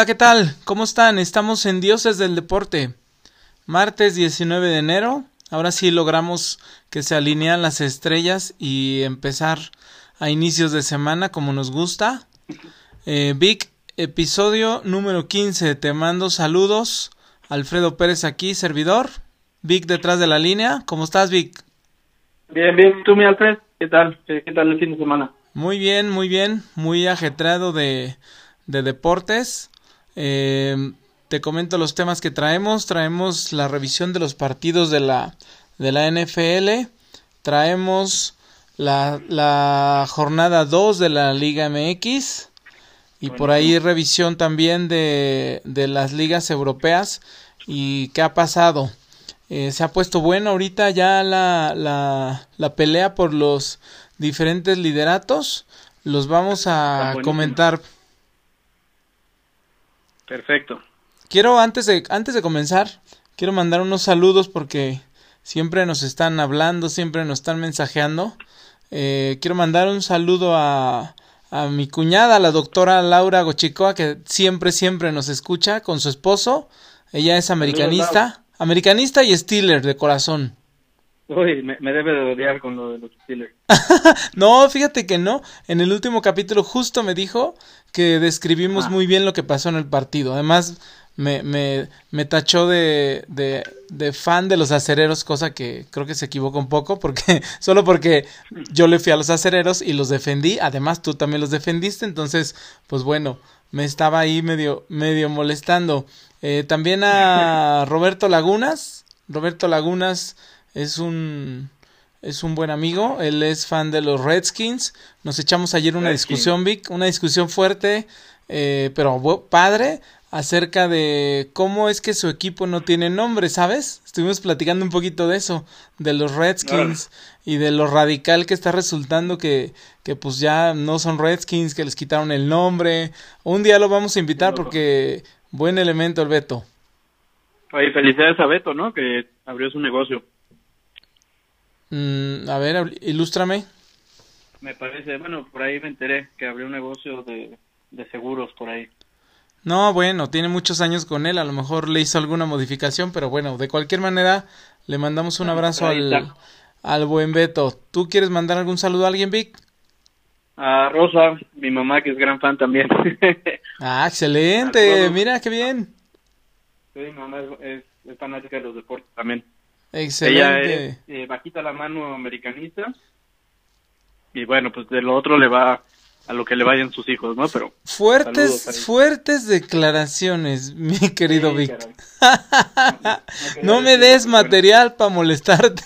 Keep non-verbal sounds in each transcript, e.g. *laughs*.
Hola, ¿qué tal? ¿Cómo están? Estamos en Dioses del Deporte. Martes 19 de enero. Ahora sí logramos que se alinean las estrellas y empezar a inicios de semana como nos gusta. Eh, Vic, episodio número 15. Te mando saludos. Alfredo Pérez aquí, servidor. Vic detrás de la línea. ¿Cómo estás, Vic? Bien, bien. ¿Tú, mi Alfred? ¿Qué tal? ¿Qué, qué tal el fin de semana? Muy bien, muy bien. Muy ajetrado de, de deportes. Eh, te comento los temas que traemos. Traemos la revisión de los partidos de la, de la NFL. Traemos la, la jornada 2 de la Liga MX. Y por ahí revisión también de, de las ligas europeas y qué ha pasado. Eh, se ha puesto bueno ahorita ya la, la, la pelea por los diferentes lideratos. Los vamos a comentar. Perfecto. Quiero antes de antes de comenzar, quiero mandar unos saludos porque siempre nos están hablando, siempre nos están mensajeando. Eh, quiero mandar un saludo a, a mi cuñada, la doctora Laura Gochicoa, que siempre, siempre nos escucha con su esposo. Ella es americanista, americanista y Steeler de corazón. Uy, me, me debe de odiar con lo de los Steelers. *laughs* no, fíjate que no. En el último capítulo justo me dijo que describimos Ah. muy bien lo que pasó en el partido. Además, me, me, me tachó de, de, de fan de los acereros, cosa que creo que se equivoca un poco, porque *laughs* solo porque yo le fui a los acereros y los defendí. Además, tú también los defendiste. Entonces, pues bueno, me estaba ahí medio, medio molestando. Eh, también a *laughs* Roberto Lagunas. Roberto Lagunas es un es un buen amigo, él es fan de los Redskins. Nos echamos ayer una Redskins. discusión, Vic, una discusión fuerte, eh, pero padre, acerca de cómo es que su equipo no tiene nombre, ¿sabes? Estuvimos platicando un poquito de eso, de los Redskins y de lo radical que está resultando que, que pues ya no son Redskins, que les quitaron el nombre. Un día lo vamos a invitar porque buen elemento el Beto. Oye, felicidades a Beto, ¿no? Que abrió su negocio. Mm, a ver, ilústrame. Me parece, bueno, por ahí me enteré que abrió un negocio de, de seguros por ahí. No, bueno, tiene muchos años con él, a lo mejor le hizo alguna modificación, pero bueno, de cualquier manera, le mandamos un abrazo Ahí al, al buen Beto. ¿Tú quieres mandar algún saludo a alguien, Vic? A Rosa, mi mamá, que es gran fan también. *laughs* Ah, excelente, mira qué bien. sí, mi mamá es, es, es fanática de los deportes también. Ella Excelente. es eh, bajita la mano americanista. Y bueno, pues de lo otro le va a lo que le vayan sus hijos, ¿no? Pero Fuertes, fuertes declaraciones, mi querido Sí, Vic. caray. *laughs* No me des material para molestarte.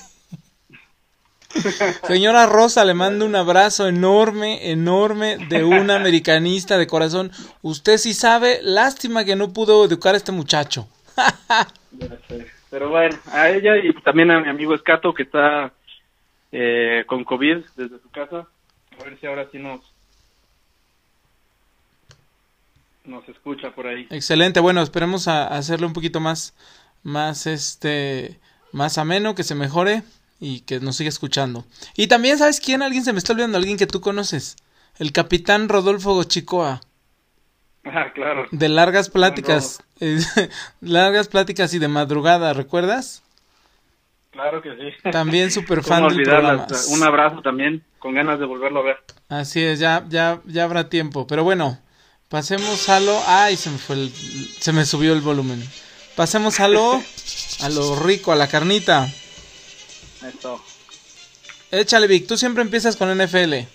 *laughs* Señora Rosa, le mando un abrazo enorme, enorme de un americanista de corazón. Usted sí sabe, lástima que no pudo educar a este muchacho. *laughs* Pero bueno, a ella y también a mi amigo Escato que está eh, con COVID desde su casa. A ver si ahora sí nos escucha por ahí. Excelente, bueno, esperemos a, a un poquito más, más este, más ameno, que se mejore y que nos siga escuchando. Y también, ¿sabes quién? Alguien se me está olvidando, alguien que tú conoces. El capitán Rodolfo Gochicoa. *laughs* Ah, claro. De largas pláticas, *laughs* largas pláticas y de madrugada, ¿recuerdas? Claro que sí. También *laughs* súper ¿Cómo fan del programa. Un abrazo también, con ganas de volverlo a ver. Así es, ya, ya, ya habrá tiempo. Pero bueno, pasemos a lo. Ay, se me fue el, se me subió el volumen. Pasemos a lo, a lo rico, a la carnita. Esto. Échale, Vic, tú siempre empiezas con NFL.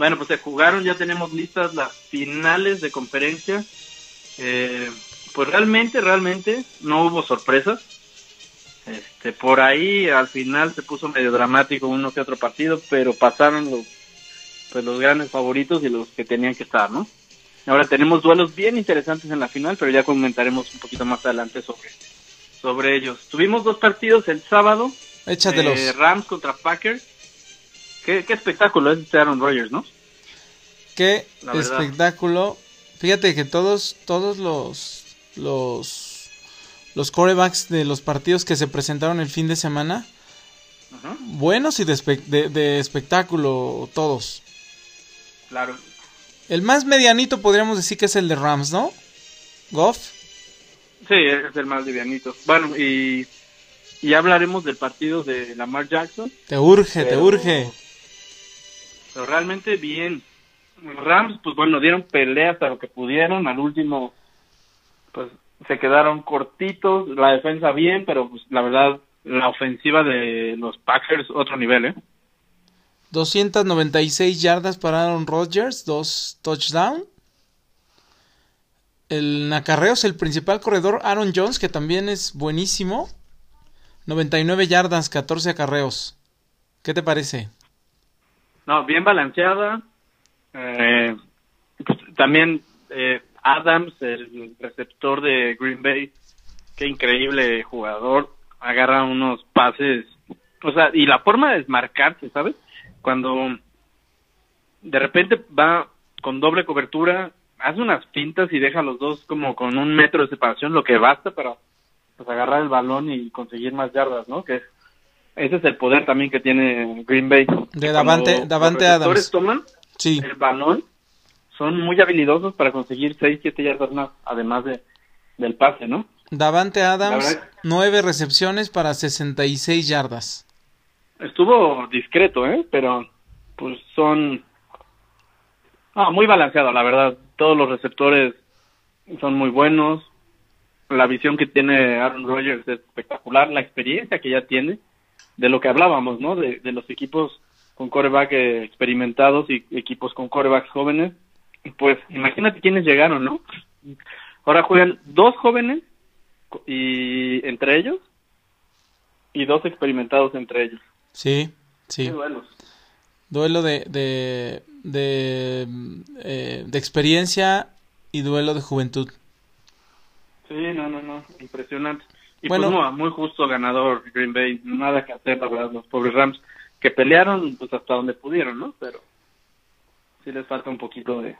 Bueno, pues se jugaron, ya tenemos listas las finales de conferencia. Eh, pues realmente, realmente no hubo sorpresas. Este, por ahí al final se puso medio dramático uno que otro partido, pero pasaron los, pues los grandes favoritos y los que tenían que estar, ¿no? Ahora tenemos duelos bien interesantes en la final, pero ya comentaremos un poquito más adelante sobre, sobre ellos. Tuvimos dos partidos el sábado, Échatelos. eh, Rams contra Packers. Qué, qué espectáculo es este Aaron Rodgers, ¿no? Qué espectáculo. Fíjate que todos, todos los, los, los corebacks de los partidos que se presentaron el fin de semana, buenos y de, espe- de- de espectáculo, todos. claro. El más medianito podríamos decir que es el de Rams, ¿no? Goff. Sí, es el más livianito. Bueno, y, y hablaremos del partido de Lamar Jackson. Te urge, te urge. Pero realmente bien. Rams, pues bueno, dieron pelea hasta lo que pudieron. Al último, pues se quedaron cortitos. La defensa bien, pero pues la verdad, la ofensiva de los Packers, otro nivel, ¿eh? 296 yardas para Aaron Rodgers, dos touchdowns. El acarreos, el principal corredor Aaron Jones, que también es buenísimo. 99 yardas, 14 acarreos. ¿Qué te parece? No, bien balanceada. Eh, pues, también eh, Adams, el receptor de Green Bay, qué increíble jugador. Agarra unos pases, o sea, y la forma de desmarcarse, ¿sabes? Cuando de repente va con doble cobertura, hace unas pintas y deja a los dos como con un metro de separación, lo que basta para pues, agarrar el balón y conseguir más yardas, ¿no? Que ese es el poder también que tiene Green Bay. De Davante- Davante los receptores Adams. toman Sí, el balón, son muy habilidosos para conseguir 6, 7 yardas más, además de del pase, ¿no? Davante Adams, 9 recepciones para 66 yardas. Estuvo discreto, ¿eh? Pero pues son ah, muy balanceado, la verdad. Todos los receptores son muy buenos. La visión que tiene Aaron Rodgers es espectacular. La experiencia que ya tiene, de lo que hablábamos, ¿no? De, de los equipos con coreback eh, experimentados y equipos con corebacks jóvenes. Pues imagínate quiénes llegaron, ¿no? Ahora juegan dos jóvenes y entre ellos y dos experimentados entre ellos. Sí, sí. Qué duelos. Duelo de, de, de, eh, de experiencia y duelo de juventud. Sí, no, no, no, impresionante. Y Bueno. pues no, muy justo ganador Green Bay, nada que hacer, la verdad, los pobres Rams, que pelearon pues hasta donde pudieron, ¿no? Pero sí les falta un poquito de,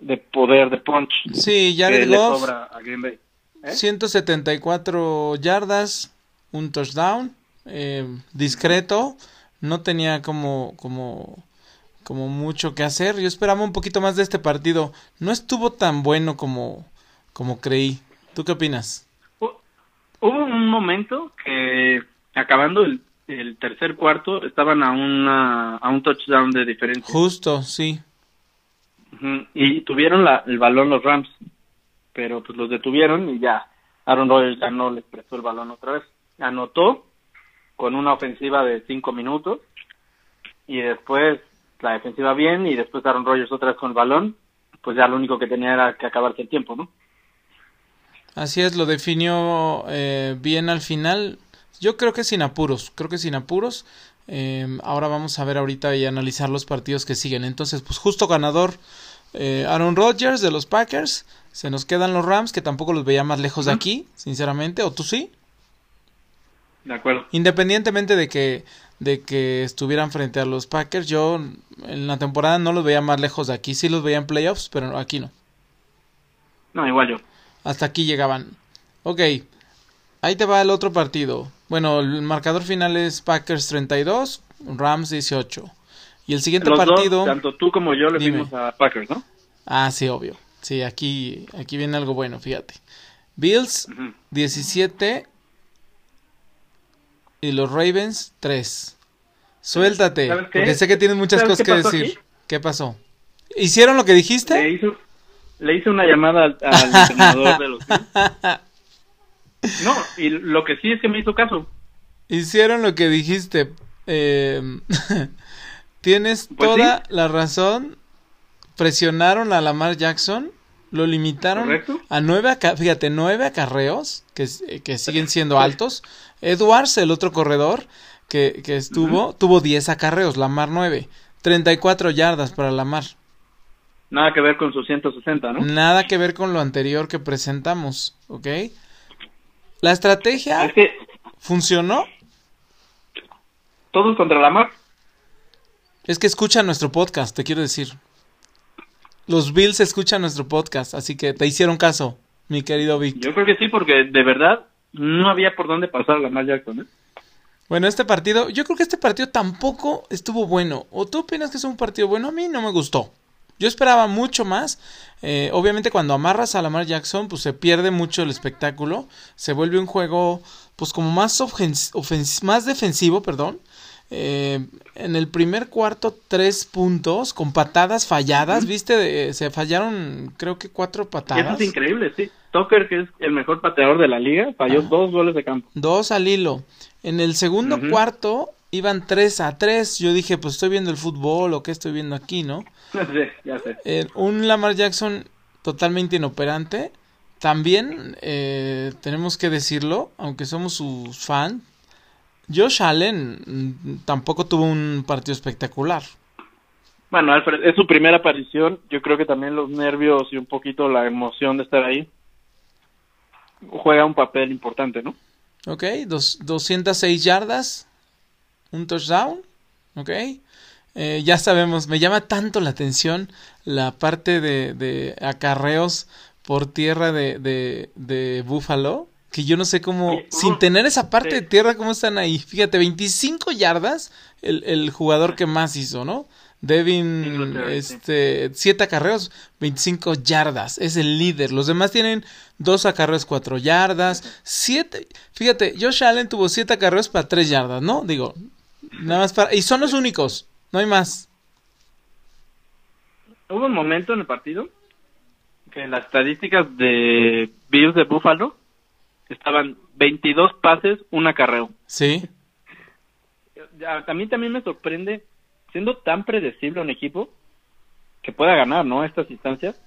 de poder, de punch Sí, Jared Goff, sobra a Green Bay. ¿eh? 174 yardas, un touchdown, eh, discreto, no tenía como, como, como mucho que hacer. Yo esperaba un poquito más de este partido. No estuvo tan bueno como, como creí. ¿Tú qué opinas? Hu- Hubo un momento que acabando el, el tercer cuarto estaban a una a un touchdown de diferencia. Justo, sí. Y tuvieron la, el balón los Rams, pero pues los detuvieron y ya Aaron Rodgers ya no les prestó el balón otra vez. Anotó con una ofensiva de cinco minutos y después la defensiva bien y después Aaron Rodgers otra vez con el balón, pues ya lo único que tenía era que acabarse el tiempo, ¿no? Así es, lo definió eh, bien al final. Yo creo que sin apuros, creo que sin apuros. Eh, ahora vamos a ver ahorita y analizar los partidos que siguen. Entonces, pues justo ganador eh, Aaron Rodgers de los Packers. Se nos quedan los Rams, que tampoco los veía más lejos de aquí, sinceramente. ¿O tú sí? De acuerdo. Independientemente de que, de que estuvieran frente a los Packers, yo en la temporada no los veía más lejos de aquí. Sí los veía en playoffs, pero aquí no. No, igual yo. Hasta aquí llegaban. Ok, ahí te va el otro partido. Bueno, el marcador final es Packers 32, Rams 18. Y el siguiente Los partido... dos, tanto tú como yo le Dime. fuimos a Packers, ¿no? Ah, sí, obvio. Sí, aquí, aquí viene algo bueno, fíjate. Bills Ujú. 17 y los Ravens 3. Suéltate, porque sé que tienes muchas ¿Sabes cosas que decir. aquí? ¿Qué pasó? ¿Hicieron lo que dijiste? Le hizo, le hice una llamada al, al *laughs* entrenador de los. *laughs* No, y lo que sí es que me hizo caso. Hicieron lo que dijiste. Eh, *laughs* tienes Pues toda la razón. Presionaron a Lamar Jackson. Lo limitaron Correcto. a nueve, fíjate, nueve acarreos que, s- que siguen siendo altos. Edwards, el otro corredor que, que estuvo, tuvo 10 acarreos, Lamar 9. 34 yardas para Lamar. Nada que ver con sus 160, ¿no? Nada que ver con lo anterior que presentamos, ¿ok? La estrategia Es que funcionó. todos contra la mar. Es que escuchan nuestro podcast, te quiero decir. Los Bills escuchan nuestro podcast, así que te hicieron caso, mi querido Vic. Yo creo que sí, porque de verdad no había por dónde pasar la Lamar Jackson, ¿eh? Bueno, este partido, yo creo que este partido tampoco estuvo bueno. ¿O tú opinas que es un partido bueno? A mí no me gustó. Yo esperaba mucho más. Eh, obviamente cuando amarras a Lamar Jackson, pues se pierde mucho el espectáculo. Se vuelve un juego, pues como más, más defensivo, perdón. Eh, en el primer cuarto, tres puntos con patadas falladas, ¿viste? se fallaron, creo que cuatro patadas. Eso es increíble, sí. Tucker, que es el mejor pateador de la liga, falló dos goles de campo. Dos al hilo. En el segundo cuarto iban 3 a 3. Yo dije, pues estoy viendo el fútbol o qué estoy viendo aquí, ¿no? *laughs* Ya sé, ya sé. Eh, un Lamar Jackson totalmente inoperante. También eh, tenemos que decirlo, aunque somos sus fan, Josh Allen mm, tampoco tuvo un partido espectacular. Bueno, Alfred, es su primera aparición. Yo creo que también los nervios y un poquito la emoción de estar ahí juega un papel importante, ¿no? Ok, dos, 206 yardas, un touchdown, ¿ok? Eh, ya sabemos, me llama tanto la atención la parte de, de acarreos por tierra de, de, de Buffalo, que yo no sé cómo, sin tener esa parte de tierra, cómo están ahí. Fíjate, 25 yardas el, el jugador que más hizo, ¿no? Devin, este, 7 acarreos, 25 yardas, es el líder. Los demás tienen 2 acarreos, 4 yardas, 7. Fíjate, Josh Allen tuvo 7 acarreos para 3 yardas, ¿no? Digo, Nada más para... Y son los únicos, no hay más. Hubo un momento en el partido que las estadísticas de Bills de Buffalo estaban 22 pases, un acarreo. Sí. A mí también me sorprende, siendo tan predecible un equipo, que pueda ganar, ¿no? Estas instancias.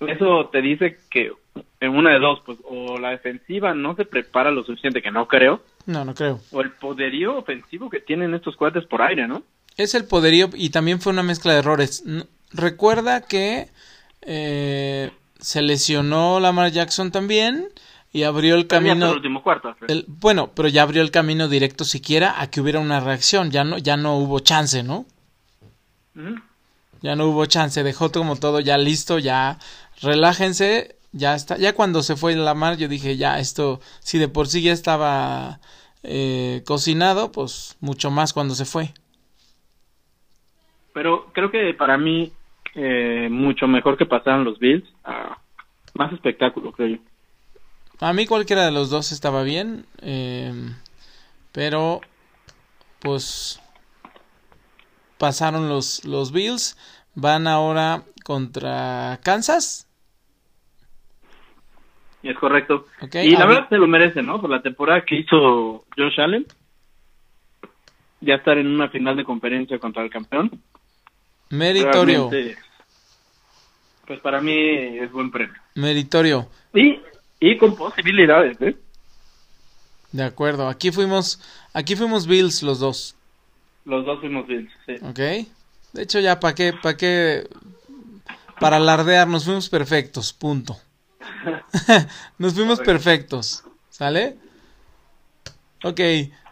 Eso te dice que en una de dos, pues o la defensiva no se prepara lo suficiente, que no creo. No, no creo. O el poderío ofensivo que tienen estos cuates por aire, ¿no? Es el poderío y también fue una mezcla de errores. Recuerda que eh, se lesionó Lamar Jackson también y abrió el camino. El último cuarto, el, bueno, pero ya abrió el camino directo siquiera a que hubiera una reacción. Ya no, ya no hubo chance, ¿no? Ya no hubo chance. Dejó como todo ya listo, ya relájense ya está, ya cuando se fue la mar yo dije, ya esto, si de por sí ya estaba eh, cocinado, pues mucho más cuando se fue. Pero creo que para mí, eh, mucho mejor que pasaran los Bills, más espectáculo, creo yo. A mí cualquiera de los dos estaba bien, em, pero pues pasaron los, los Bills, van ahora contra Kansas es correcto. y la verdad se lo merece, ¿no? Por la temporada que hizo Josh Allen. Ya estar en una final de conferencia contra el campeón. Meritorio. Pues para mí es buen premio. Meritorio. Y, y con posibilidades, ¿eh? De acuerdo. Aquí fuimos, aquí fuimos Bills los dos. Los dos fuimos Bills, sí. Ok. De hecho ya para qué, para qué, para alardear nos fuimos perfectos, punto. *laughs* Nos fuimos perfectos. ¿Sale? Ok,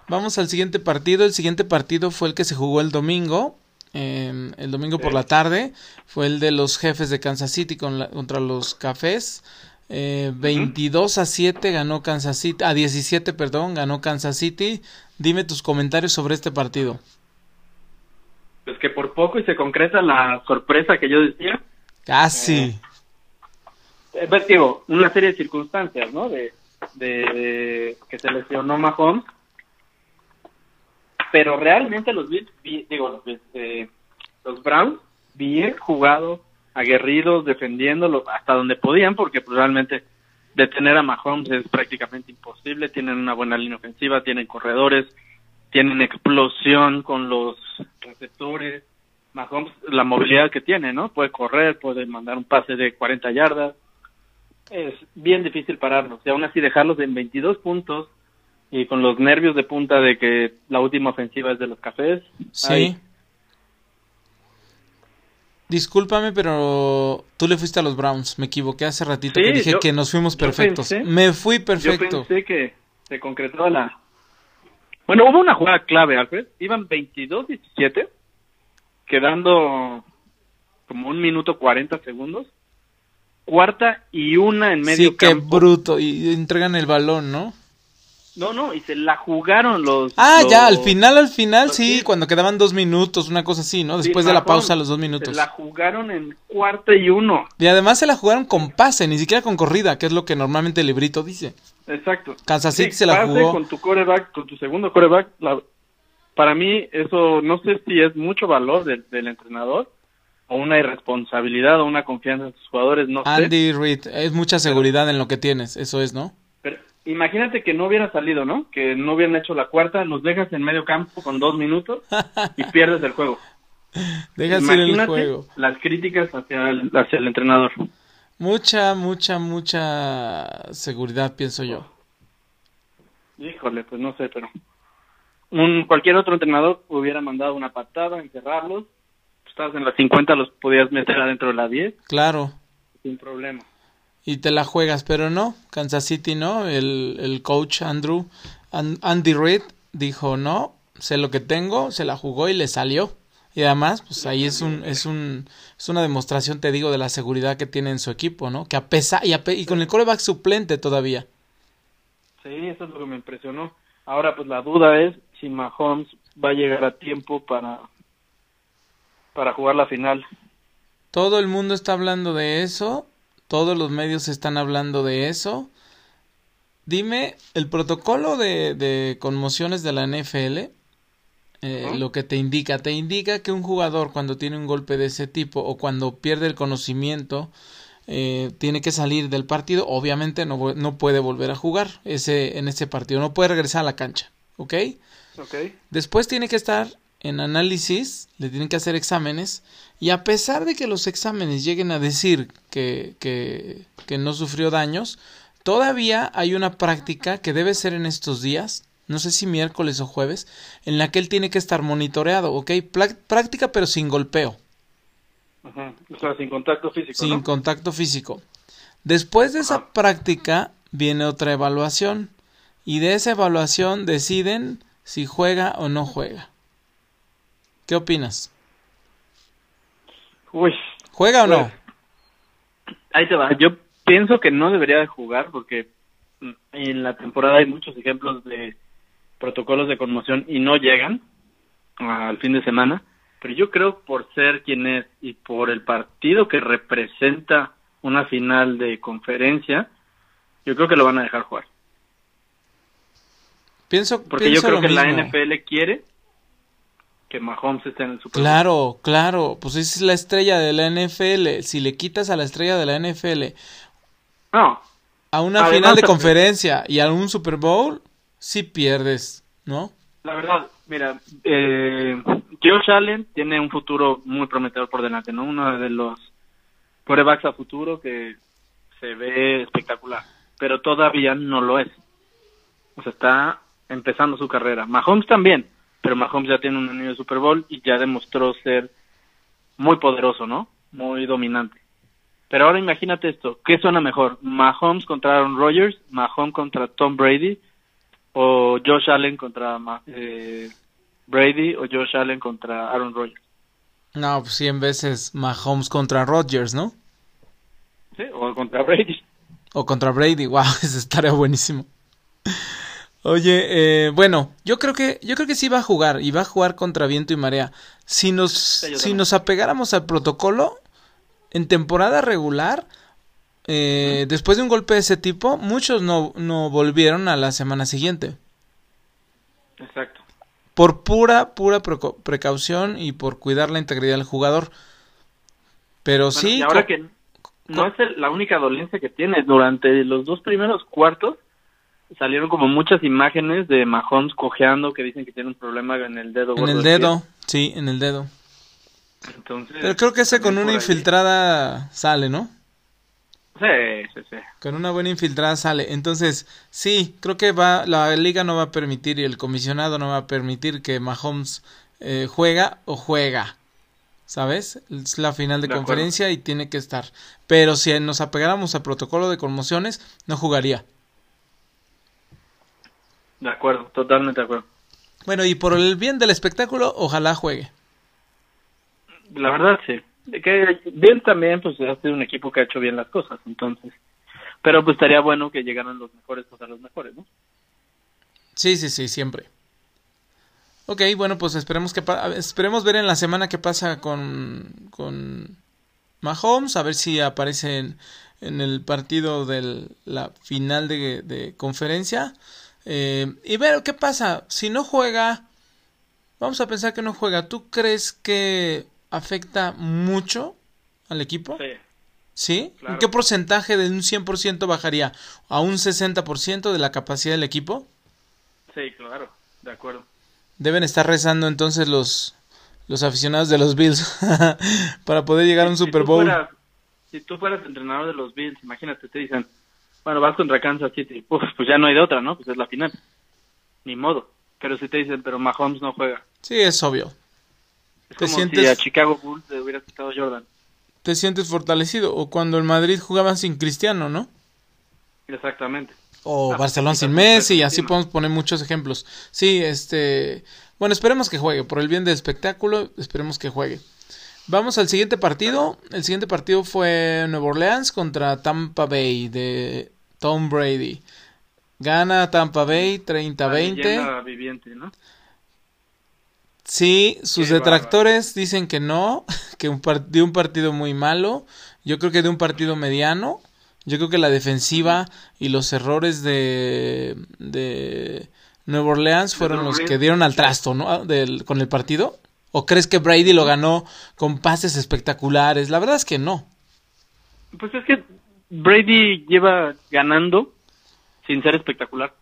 vamos al siguiente partido. El siguiente partido fue el que se jugó el domingo. Em, el domingo por la tarde. Fue el de los jefes de Kansas City contra los cafés. 22 eh, a 7 ganó Kansas City. A 17, perdón, ganó Kansas City. Dime tus comentarios sobre este partido. Pues que por poco y se concreta la sorpresa que yo decía. Casi. Eh, pues, digo, una serie de circunstancias, ¿no? De, que se lesionó Mahomes. Pero realmente los Bills, digo, los, eh, los Browns, bien jugados, aguerridos, defendiéndolo hasta donde podían, porque pues, realmente detener a Mahomes es prácticamente imposible. Tienen una buena línea ofensiva, tienen corredores, tienen explosión con los receptores. Mahomes, la movilidad que tiene, ¿no? Puede correr, puede mandar un pase de 40 yardas es bien difícil pararlos. Y aún así dejarlos en 22 puntos y con los nervios de punta de que la última ofensiva es de los cafés. Sí. Discúlpame, pero tú le fuiste a los Browns. Me equivoqué hace ratito que dije que nos fuimos perfectos. Me fui perfecto. Yo pensé que se concretó la... Bueno, hubo una jugada clave, Alfred. Iban 22-17, quedando como un minuto 40 segundos cuarta y una en medio sí, qué bruto. Y entregan el balón, ¿no? No, no, y se la jugaron los. Ah, los- ya, al final, al final, sí, cuando quedaban dos minutos, una cosa así, ¿no? Sí, Después de la pausa, los dos minutos. Se la jugaron en cuarta y uno. Y además se la jugaron con pase, ni siquiera con corrida, que es lo que normalmente el librito dice. Exacto. Kansas City Sí, se la pase jugó. con tu coreback, con tu segundo coreback. la- para mí, eso no sé si es mucho valor del, del entrenador o una irresponsabilidad o una confianza en sus jugadores, no sé. Andy Reid, es mucha seguridad en lo que tienes, eso es, ¿no? Pero imagínate que no hubiera salido, ¿no? Que no hubieran hecho la cuarta, los dejas en medio campo con dos minutos y *laughs* pierdes el juego. Dejas ir el Imagínate juego. las críticas hacia el, hacia el entrenador. Mucha, mucha, mucha seguridad, pienso yo. Híjole, pues no sé, pero un cualquier otro entrenador hubiera mandado una patada, encerrarlos. Estabas en las 50, los podías meter adentro de la 10 Claro. sin problema. Y te la juegas, pero no, Kansas City no, el, el coach Andrew, An- Andy Reid dijo no, sé lo que tengo, se la jugó y le salió. Y además, pues ahí es un, es un, es una demostración, te digo, de la seguridad que tiene en su equipo, ¿no? Que a pesar, y, a pe- y con el coreback suplente todavía. Sí, eso es lo que me impresionó. Ahora, pues la duda es si Mahomes va a llegar a tiempo para, para jugar la final. Todo el mundo está hablando de eso, todos los medios están hablando de eso. Dime, el protocolo de, de conmociones de la NFL, eh, lo que te indica, te indica que un jugador cuando tiene un golpe de ese tipo o cuando pierde el conocimiento, eh, tiene que salir del partido, obviamente no, no puede volver a jugar ese, en ese partido, no puede regresar a la cancha, ¿ok? Ok. Después tiene que estar en análisis, le tienen que hacer exámenes y a pesar de que los exámenes lleguen a decir que, que, que no sufrió daños, todavía hay una práctica que debe ser en estos días, no sé si miércoles o jueves, en la que él tiene que estar monitoreado, ¿ok? Práctica pero sin golpeo, Ajá. O sea, sin contacto físico, sin ¿no? contacto físico. Después de esa Ajá. práctica viene otra evaluación y de esa evaluación deciden si juega o no juega. ¿Qué opinas? Uy, ¿Juega o no? Pues, ahí te va. Yo pienso que no debería de jugar porque en la temporada hay muchos ejemplos de protocolos de conmoción y no llegan al fin de semana. Pero yo creo por ser quien es y por el partido que representa una final de conferencia, yo creo que lo van a dejar jugar. Pienso, Porque yo creo que la mismo. NFL quiere que Mahomes esté en el Super Bowl. Claro, claro, pues es la estrella de la NFL. Si le quitas a la estrella de la NFL No, a una Además, final de conferencia y a un Super Bowl, sí pierdes, ¿no? La verdad, mira, eh, Josh Allen tiene un futuro muy prometedor por delante, ¿no? Uno de los corebacks a futuro que se ve espectacular, pero todavía no lo es. O sea, está empezando su carrera. Mahomes también, pero Mahomes ya tiene un anillo de Super Bowl y ya demostró ser muy poderoso, ¿no? Muy dominante. Pero ahora imagínate esto, ¿qué suena mejor? ¿Mahomes contra Aaron Rodgers? ¿Mahomes contra Tom Brady? ¿O Josh Allen contra eh, Brady? ¿O Josh Allen contra Aaron Rodgers? No, pues 100 veces Mahomes contra Rodgers, ¿no? ¿Sí? ¿O contra Brady? O contra Brady, *laughs* wow, eso estaría buenísimo. Oye, eh, bueno, yo creo que yo creo que sí va a jugar y va a jugar contra viento y marea. Si nos si nos apegáramos al protocolo en temporada regular, eh, después de un golpe de ese tipo, muchos no no volvieron a la semana siguiente Exacto. por pura pura precaución y por cuidar la integridad del jugador. Pero Bueno, sí, y ahora que no es el- la única dolencia que tiene, durante los dos primeros cuartos salieron como muchas imágenes de Mahomes cojeando que dicen que tiene un problema en el dedo. en el dedo, sí, en el dedo. Entonces, Pero creo que ese con una infiltrada sale, ¿no? Sí, sí, sí. Con una buena infiltrada sale. Entonces, sí, creo que va, la liga no va a permitir y el comisionado no va a permitir que Mahomes eh, juega o juega. ¿Sabes? Es la final de, De acuerdo. conferencia y tiene que estar. Pero si nos apegáramos al protocolo de conmociones, no jugaría. De acuerdo, totalmente de acuerdo. Bueno, y por el bien del espectáculo, ojalá juegue. La verdad, sí. De que Bill también, pues, ha sido un equipo que ha hecho bien las cosas, entonces. Pero pues estaría bueno que llegaran los mejores contra los mejores, ¿no? Sí, sí, sí, siempre. Ok, bueno, pues esperemos que esperemos ver en la semana qué pasa con, con Mahomes, a ver si aparece en, en el partido de la final de, conferencia. Eh, y ver qué pasa. Si no juega, vamos a pensar que no juega. ¿Tú crees que afecta mucho al equipo? Sí. ¿Sí? ¿En qué porcentaje de un 100% bajaría? ¿A un 60% de la capacidad del equipo? Sí, claro, de acuerdo. Deben estar rezando entonces los, los aficionados de los Bills *laughs* para poder llegar a un Super Bowl. si tú fueras entrenador de los Bills, imagínate, te dicen, bueno, vas contra Kansas City, *laughs* pues ya no hay de otra, ¿no? Pues es la final. Ni modo. Pero si te dicen, pero Mahomes no juega. Sí, es obvio. Es como si a Chicago Bulls le hubiera quitado Jordan. Te sientes fortalecido. O cuando el Madrid jugaba sin Cristiano, ¿no? Exactamente. O ah, Barcelona sin Messi, y así podemos poner muchos ejemplos. Sí, este. Bueno, esperemos que juegue. Por el bien del espectáculo, esperemos que juegue. Vamos al siguiente partido. El siguiente partido fue Nueva Orleans contra Tampa Bay de Tom Brady. Gana Tampa Bay 30-20. viviente, ¿no? Sí, sus detractores dicen que no, *laughs* que un de un partido muy malo. Yo creo que de un partido mediano. Yo creo que la defensiva y los errores de, de Nueva Orleans fueron los que dieron al trasto, ¿no? Del, con el partido. ¿O crees que Brady lo ganó con pases espectaculares? La verdad es que no. Pues es que Brady lleva ganando sin ser espectacular.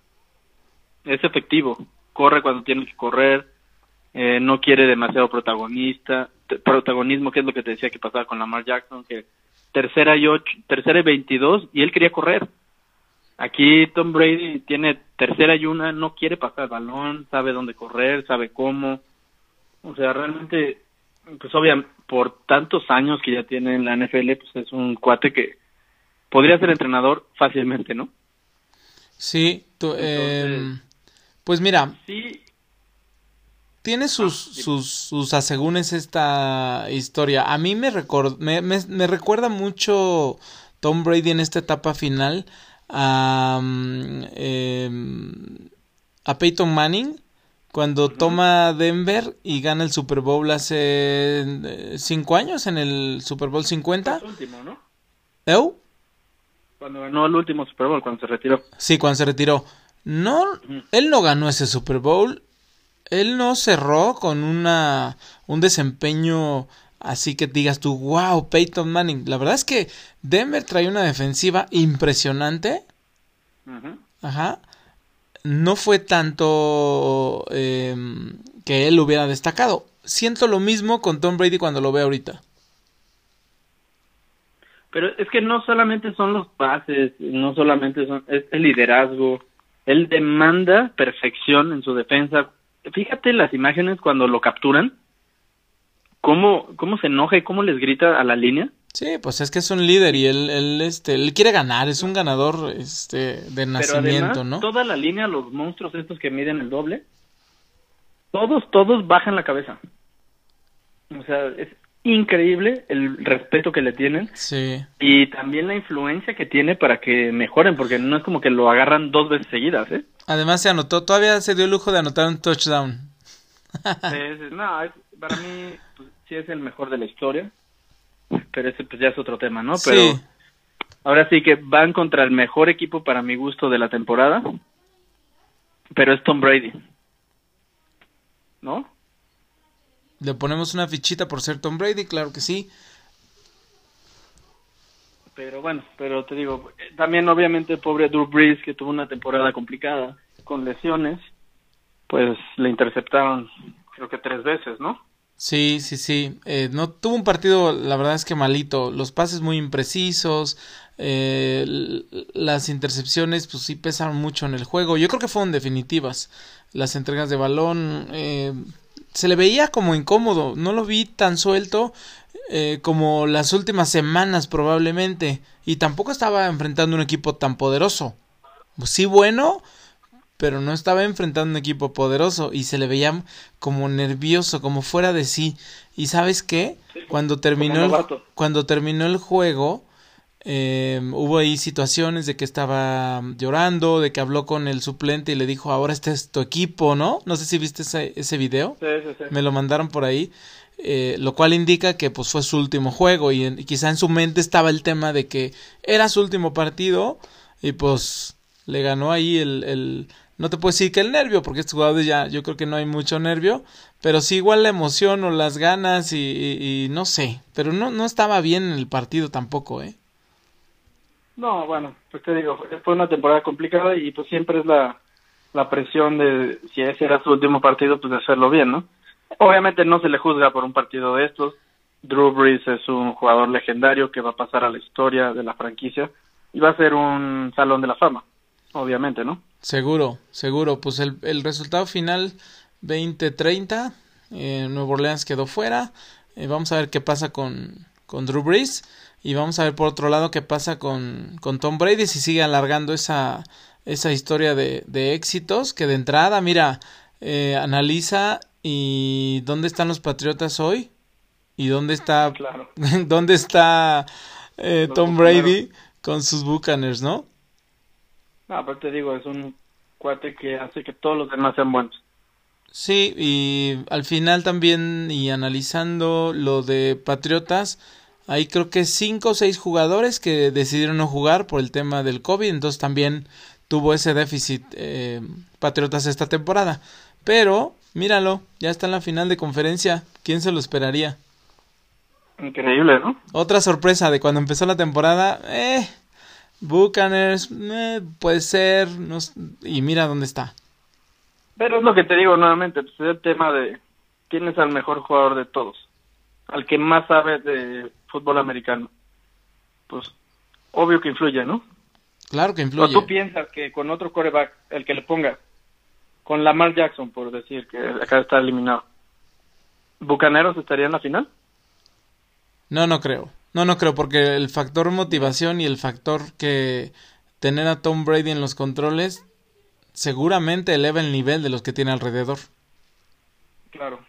Es efectivo. Corre cuando tiene que correr. Eh, no quiere demasiado protagonista, protagonismo, que es lo que te decía que pasaba con Lamar Jackson, que tercera y ocho, tercera y veintidós y él quería correr. Aquí Tom Brady tiene tercera y una, no quiere pasar el balón, sabe dónde correr, sabe cómo. O sea, realmente, pues obviamente, por tantos años que ya tiene en la NFL, pues es un cuate que podría ser entrenador fácilmente, ¿no? Sí, em, pues mira, sí, tiene ah, sus, sus, sus asegúnes esta historia. A mí me, me, me, recuerda mucho Tom Brady en esta etapa final a, em, a Peyton Manning cuando toma Denver y gana el Super Bowl hace eh, cinco años en el Super Bowl 50. último, ¿no? ¿Eu? Cuando ganó el último Super Bowl, cuando se retiró. Sí, cuando se retiró. No, él no ganó ese Super Bowl él no cerró con una un desempeño así que digas tú, wow, Peyton Manning. La verdad es que Denver trae una defensiva impresionante. Ajá. No fue tanto em, que él hubiera destacado. Siento lo mismo con Tom Brady cuando lo ve ahorita. Pero es que no solamente son los pases, no solamente son, es el liderazgo. Él demanda perfección en su defensa fíjate las imágenes cuando lo capturan, cómo, cómo se enoja y cómo les grita a la línea. Sí, pues es que es un líder y él, él, este, él quiere ganar, es un ganador este, de nacimiento, ¿no? Toda la línea, los monstruos estos que miden el doble, todos, todos bajan la cabeza. O sea, es increíble el respeto que le tienen. Sí. Y también la influencia que tiene para que mejoren, porque no es como que lo agarran dos veces seguidas, ¿eh? Además se anotó, todavía se dio el lujo de anotar un touchdown. no, para mí pues, sí es el mejor de la historia, pero ese pues ya es otro tema, ¿no? Pero ahora sí que van contra el mejor equipo para mi gusto de la temporada, pero es Tom Brady, ¿no? Le ponemos una fichita por ser Tom Brady, claro que sí. Pero bueno, pero te digo, también obviamente el pobre Drew Brees que tuvo una temporada complicada con lesiones, pues le interceptaron creo que tres veces, ¿no? Sí, sí, sí. Eh, no tuvo un partido, la verdad es que malito. Los pases muy imprecisos, eh, las intercepciones, pues sí pesaron mucho en el juego. Yo creo que fueron definitivas. Las entregas de balón, eh, se le veía como incómodo, no lo vi tan suelto eh, como las últimas semanas probablemente y tampoco estaba enfrentando un equipo tan poderoso. Sí bueno, pero no estaba enfrentando un equipo poderoso y se le veía como nervioso, como fuera de sí. Y sabes qué? cuando terminó el, cuando terminó el juego, Eh, hubo ahí situaciones de que estaba llorando, de que habló con el suplente y le dijo, ahora este es tu equipo, ¿no? No sé si viste ese, ese video. Sí, sí, sí. Me lo mandaron por ahí. Eh, lo cual indica que pues fue su último juego y, en- y quizá en su mente estaba el tema de que era su último partido y pues le ganó ahí el, el no te puedo decir que el nervio porque estos jugadores ya yo creo que no hay mucho nervio pero sí igual la emoción o las ganas y, no sé pero no no estaba bien en el partido tampoco eh No, bueno, pues te digo, fue una temporada complicada y pues siempre es la, la presión de si ese era su último partido, pues de hacerlo bien, ¿no? Obviamente no se le juzga por un partido de estos. Drew Brees es un jugador legendario que va a pasar a la historia de la franquicia y va a ser un salón de la fama, obviamente, ¿no? Seguro, seguro. Pues el, el resultado final 20-30. Eh, Nuevo Orleans quedó fuera. Eh, vamos a ver qué pasa con, con Drew Brees. Y vamos a ver por otro lado qué pasa con, con Tom Brady. Si sigue alargando esa, esa historia de, de éxitos. Que de entrada, mira, eh, analiza y dónde están los Patriotas hoy. Y dónde está, Claro. *laughs* dónde está eh, Tom. Brady con sus Buccaneers, ¿no? No, aparte digo, es un cuate que hace que todos los demás sean buenos. Sí, y al final también, y analizando lo de Patriotas, hay creo que cinco o seis jugadores que decidieron no jugar por el tema del COVID, entonces también tuvo ese déficit eh, Patriotas esta temporada. Pero, míralo, ya está en la final de conferencia, ¿quién se lo esperaría? Increíble, ¿no? Otra sorpresa de cuando empezó la temporada, eh, Buccaneers, eh, puede ser, no y mira dónde está. Pero es lo que te digo nuevamente, pues es el tema de quién es el mejor jugador de todos, al que más sabe de fútbol americano. Pues obvio que influye, ¿no? Claro que O influye. tú piensas que con otro coreback, el que le ponga, con Lamar Jackson, por decir que acá está eliminado, ¿Bucaneros estaría en la final? No, no creo. No, no creo, porque el factor motivación y el factor que tener a Tom Brady en los controles seguramente eleva el nivel de los que tiene alrededor. Claro.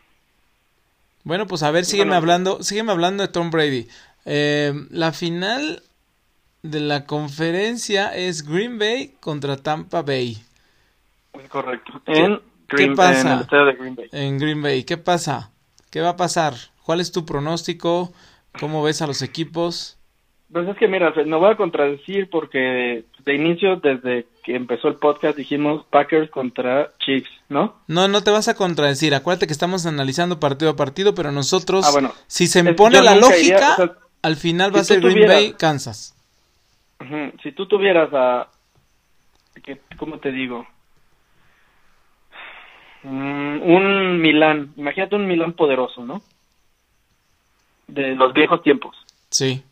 Bueno, pues a ver, sígueme hablando, sígueme hablando de Tom Brady. Eh, la final de la conferencia es Green Bay contra Tampa Bay. Correcto. En, qué Green, pasa? en el estadio de Green Bay. En Green Bay, ¿qué pasa? ¿Qué va a pasar? ¿Cuál es tu pronóstico? ¿Cómo ves a los equipos? Pues es que mira, me voy a contradecir porque de inicio, desde que empezó el podcast, dijimos Packers contra Chiefs, ¿no? No, no te vas a contradecir. Acuérdate que estamos analizando partido a partido, pero nosotros, Ah, bueno. si se impone la lógica, iría, o sea, al final si va a ser Green tuvieras- Bay, Kansas. Si tú tuvieras a... que- ¿Cómo te digo? Mm, un Milán, imagínate un Milán poderoso, ¿no? De los viejos tiempos. Sí,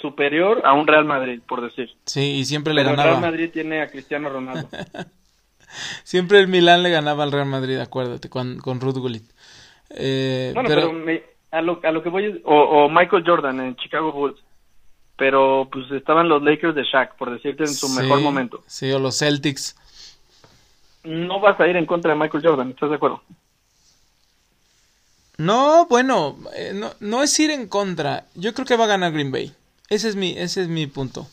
Superior a un Real Madrid, por decir. sí, y siempre le Pero el Real ganaba. Madrid tiene a Cristiano Ronaldo. *laughs* Siempre el Milán le ganaba al Real Madrid, acuérdate, con, con Ruth Gullit. Eh, Bueno, pero, pero, me- a, lo, a lo que voy es, o, o Michael Jordan en Chicago Bulls, pero pues estaban los Lakers de Shaq, por decirte, en su sí, mejor momento. Sí, o los Celtics. No vas a ir en contra de Michael Jordan, ¿estás de acuerdo? No, bueno, eh, no, no es ir en contra. Yo creo que va a ganar Green Bay. Ese es mi, ese es mi punto.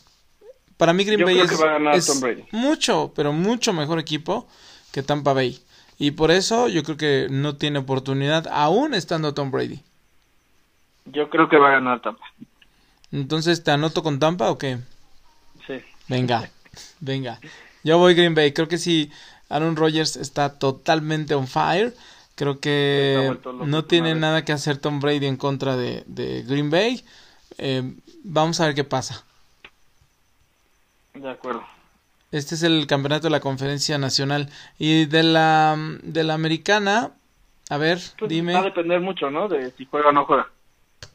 Para mí Green Yo Bay creo es, que va a ganar es Tom Brady. mucho, pero mucho mejor equipo que Tampa Bay. Y por eso yo creo que no tiene oportunidad aún estando Tom Brady. Yo creo que va a ganar Tampa. Entonces, ¿te anoto con Tampa o qué? Sí. Venga, venga. Yo voy Green Bay. Creo que si Aaron Rodgers está totalmente on fire, creo que no tiene nada que hacer Tom Brady en contra de, de Green Bay. Eh, vamos a ver qué pasa. De acuerdo. Este es el campeonato de la conferencia nacional. Y de la, de la americana, a ver, Pues dime. Va a depender mucho, ¿no? De si juega o no juega.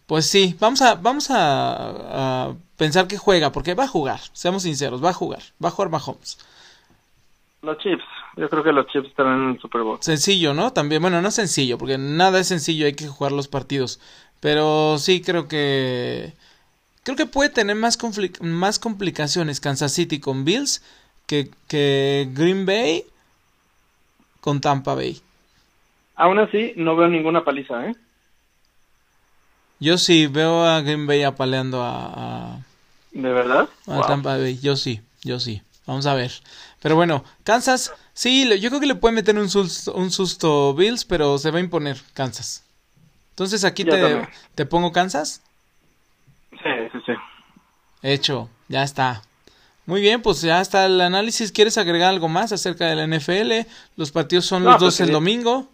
Pues sí, vamos a, vamos a, a pensar que juega, porque va a jugar, seamos sinceros, va a jugar, va a jugar Mahomes. Los Chiefs. Yo creo que los Chiefs estarán en el Super Bowl. Sencillo, ¿no? También, bueno, no sencillo, porque nada es sencillo, hay que jugar los partidos. Pero sí creo que creo que puede tener más más complicaciones Kansas City con Bills que, que Green Bay con Tampa Bay. Aún así, no veo ninguna paliza, ¿eh? Yo sí veo a Green Bay apaleando a, a, ¿De verdad? A Tampa Bay, yo sí, yo sí. Vamos a ver. Pero bueno, Kansas, sí, yo creo que le puede meter un susto, un susto Bills, pero se va a imponer Kansas. Entonces aquí te, te, pongo Kansas. Sí, sí, sí. Hecho, ya está. Muy bien, pues ya está el análisis. ¿Quieres agregar algo más acerca de la NFL? Los partidos son los pues dos el domingo.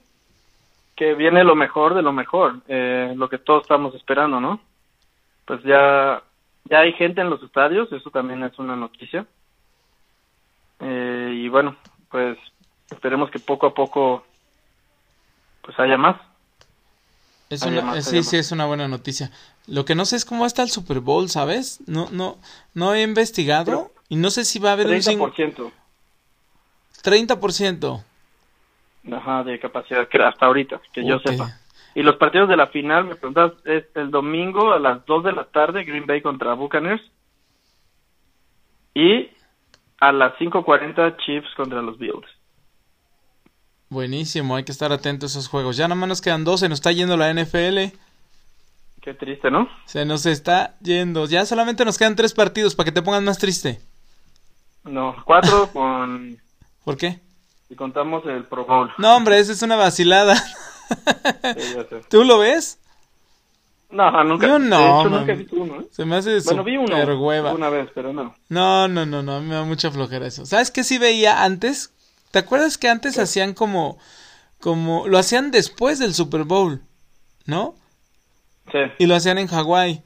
Que viene lo mejor de lo mejor, eh, lo que todos estamos esperando, ¿no? Pues ya, ya hay gente en los estadios, eso también es una noticia. Eh, y bueno, pues esperemos que poco a poco pues haya más. Es una, sí, sí, es una buena noticia. Lo que no sé es cómo está el Super Bowl, ¿sabes? No, no, no he investigado y no sé si va a haber 30%. un 30%. Ajá, de capacidad, hasta ahorita, que yo sepa. Y los partidos de la final, me preguntas, es el domingo a las 2 de la tarde, Green Bay contra Buccaneers. Y a las 5.40, Chiefs contra los Bills. Buenísimo, hay que estar atentos a esos juegos. Ya nada más nos quedan dos, se nos está yendo la NFL. Qué triste, ¿no? Se nos está yendo. Ya solamente nos quedan tres partidos para que te pongas más triste. No, cuatro *laughs* con... ¿Por qué? Si contamos el Pro Bowl. No, hombre, esa es una vacilada. ¿Tú lo ves? No, nunca. Yo no. nunca he visto uno, ¿eh? Se me hace Bueno, vi uno. Una vez, pero no. No, no, no, no. Me da mucha flojera eso. ¿Sabes qué sí veía antes? ¿Te acuerdas que antes hacían como, como, lo hacían después del Super Bowl, ¿no? Sí. Y lo hacían en Hawái.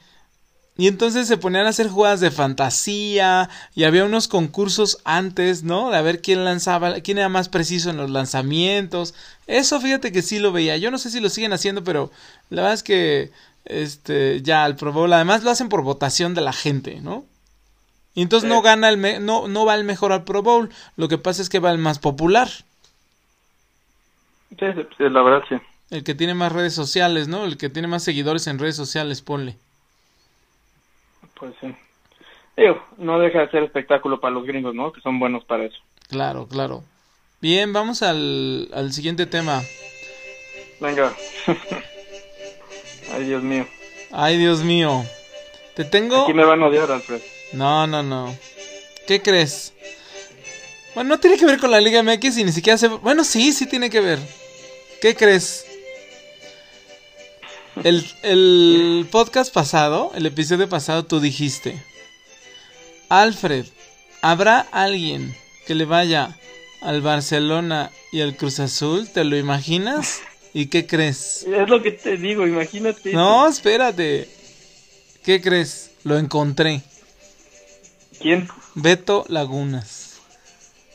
Y entonces se ponían a hacer jugadas de fantasía y había unos concursos antes, ¿no? De a ver quién lanzaba, quién era más preciso en los lanzamientos. Eso fíjate que sí lo veía. Yo no sé si lo siguen haciendo, pero la verdad es que este ya el Pro Bowl además lo hacen por votación de la gente, ¿no? Y entonces no gana el no, no va el mejor al Pro Bowl, lo que pasa es que va el más popular. Sí, la verdad sí. El que tiene más redes sociales, ¿no? El que tiene más seguidores en redes sociales, ponle. Pues sí. Digo, no deja de ser espectáculo para los gringos, ¿no? Que son buenos para eso. Claro, claro. Bien, vamos al, al siguiente tema. Venga. *laughs* Ay, Dios mío. Ay, Dios mío. Te tengo... Aquí me van a odiar, Alfred. No, no, no. ¿Qué crees? Bueno, no tiene que ver con la Liga MX y ni siquiera se... Bueno, sí, sí tiene que ver. ¿Qué crees? El, el podcast pasado, el episodio pasado, tú dijiste, Alfred, ¿habrá alguien que le vaya al Barcelona y al Cruz Azul? ¿Te lo imaginas? ¿Y qué crees? Es lo que te digo, imagínate. No, espérate. ¿Qué crees? Lo encontré. ¿Quién? Beto Lagunas.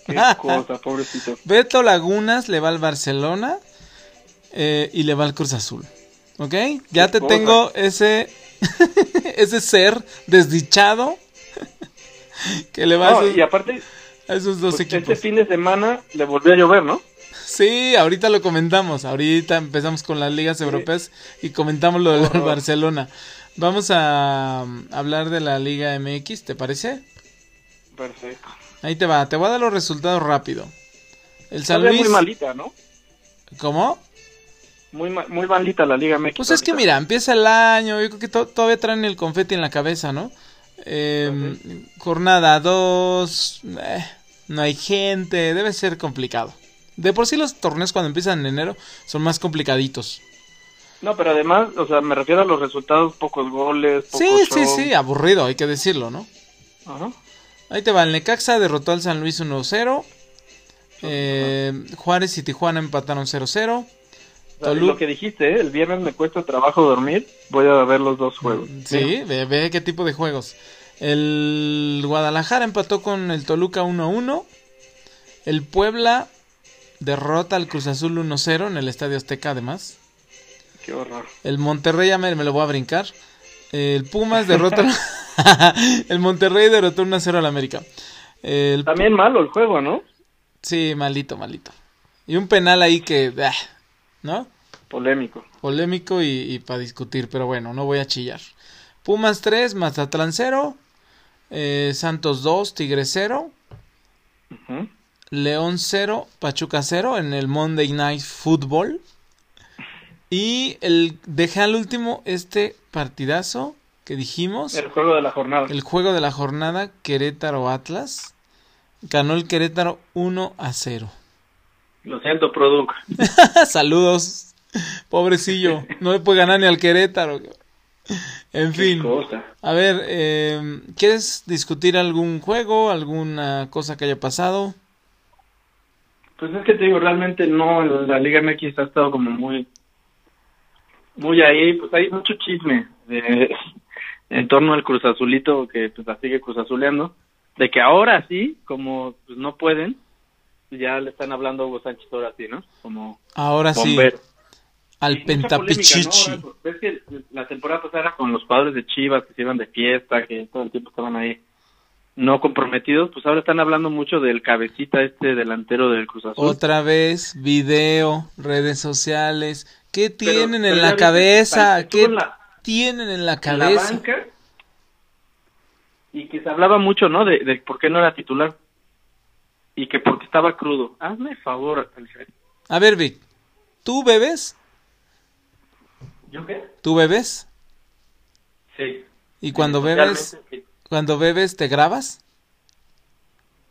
Qué *laughs* cosa, pobrecito. Beto Lagunas le va al Barcelona eh, y le va al Cruz Azul. ¿Ok? Ya te tengo ese, *laughs* ese ser desdichado *laughs* que le va a esos, y aparte, a esos dos pues, equipos. Este fin de semana le volvió a llover, ¿no? Sí, ahorita lo comentamos. Ahorita empezamos con las ligas europeas y comentamos lo del Barcelona. Vamos a um, hablar de la Liga MX, ¿te parece? Perfecto. Ahí te va, te voy a dar los resultados rápido. El San Luis... muy malita, ¿no? ¿Cómo? Muy, muy malita la Liga MX. Pues es que mira, empieza el año, yo creo que todavía traen el confeti en la cabeza, ¿no? Em, jornada 2, eh, no hay gente, debe ser complicado. De por sí los torneos cuando empiezan en enero son más complicaditos. No, pero además, o sea, me refiero a los resultados, pocos goles. sí, sí, sí, aburrido, hay que decirlo, ¿no? Ajá. Ahí te va, el Necaxa derrotó al San Luis 1-0. Eh, Juárez y Tijuana empataron 0-0. Lo que dijiste, ¿eh? el viernes me cuesta trabajo dormir, voy a ver los dos juegos. Sí, ve, ve, qué tipo de juegos. El Guadalajara empató con el Toluca 1-1. El Puebla derrota al Cruz Azul 1-0 en el Estadio Azteca además. Qué horror. El Monterrey ya me, lo voy a brincar. El Pumas derrota... *laughs* *laughs* el Monterrey derrotó 1-0 al América. También malo el juego, ¿no? Sí, malito, malito. Y un penal ahí que... Ah, ¿No? Polémico. Polémico y, para discutir, pero bueno, no voy a chillar. Pumas 3, Mazatlán 0. Eh, Santos 2, Tigre 0. León 0, Pachuca 0 en el Monday Night Football. Y el dejé al último este partidazo que dijimos. El juego de la jornada. El juego de la jornada, Querétaro Atlas. Ganó el Querétaro 1 a 0. Lo siento, Produc. *laughs* Saludos. Pobrecillo. No le puede ganar ni al Querétaro. En fin. A ver, eh, ¿quieres discutir algún juego, alguna cosa que haya pasado? Pues es que te digo, realmente no, la Liga MX ha estado como muy, muy ahí, pues hay mucho chisme de, *laughs* en torno al Cruz Azulito que pues la sigue Cruz Azuleando, de que ahora sí, como pues no pueden, ya le están hablando a Hugo Sánchez ahora sí, ¿no? Como ahora sí. Al pentapichichi. ¿no? Ves que la temporada pasada era con los padres de Chivas que se iban de fiesta, que todo el tiempo estaban ahí no comprometidos, pues ahora están hablando mucho del cabecita este delantero del Cruz Azul. Otra vez, video, redes sociales. ¿Qué tienen en la cabeza? ¿Qué tienen en la cabeza? banca, y que se hablaba mucho, ¿no? De, de, por qué no era titular. Y que porque estaba crudo. Hazme favor. A ver, Vic, ¿tú bebes? ¿Yo qué? ¿Tú bebes? Sí. ¿Y cuando bebes? Cuando bebes, ¿te grabas?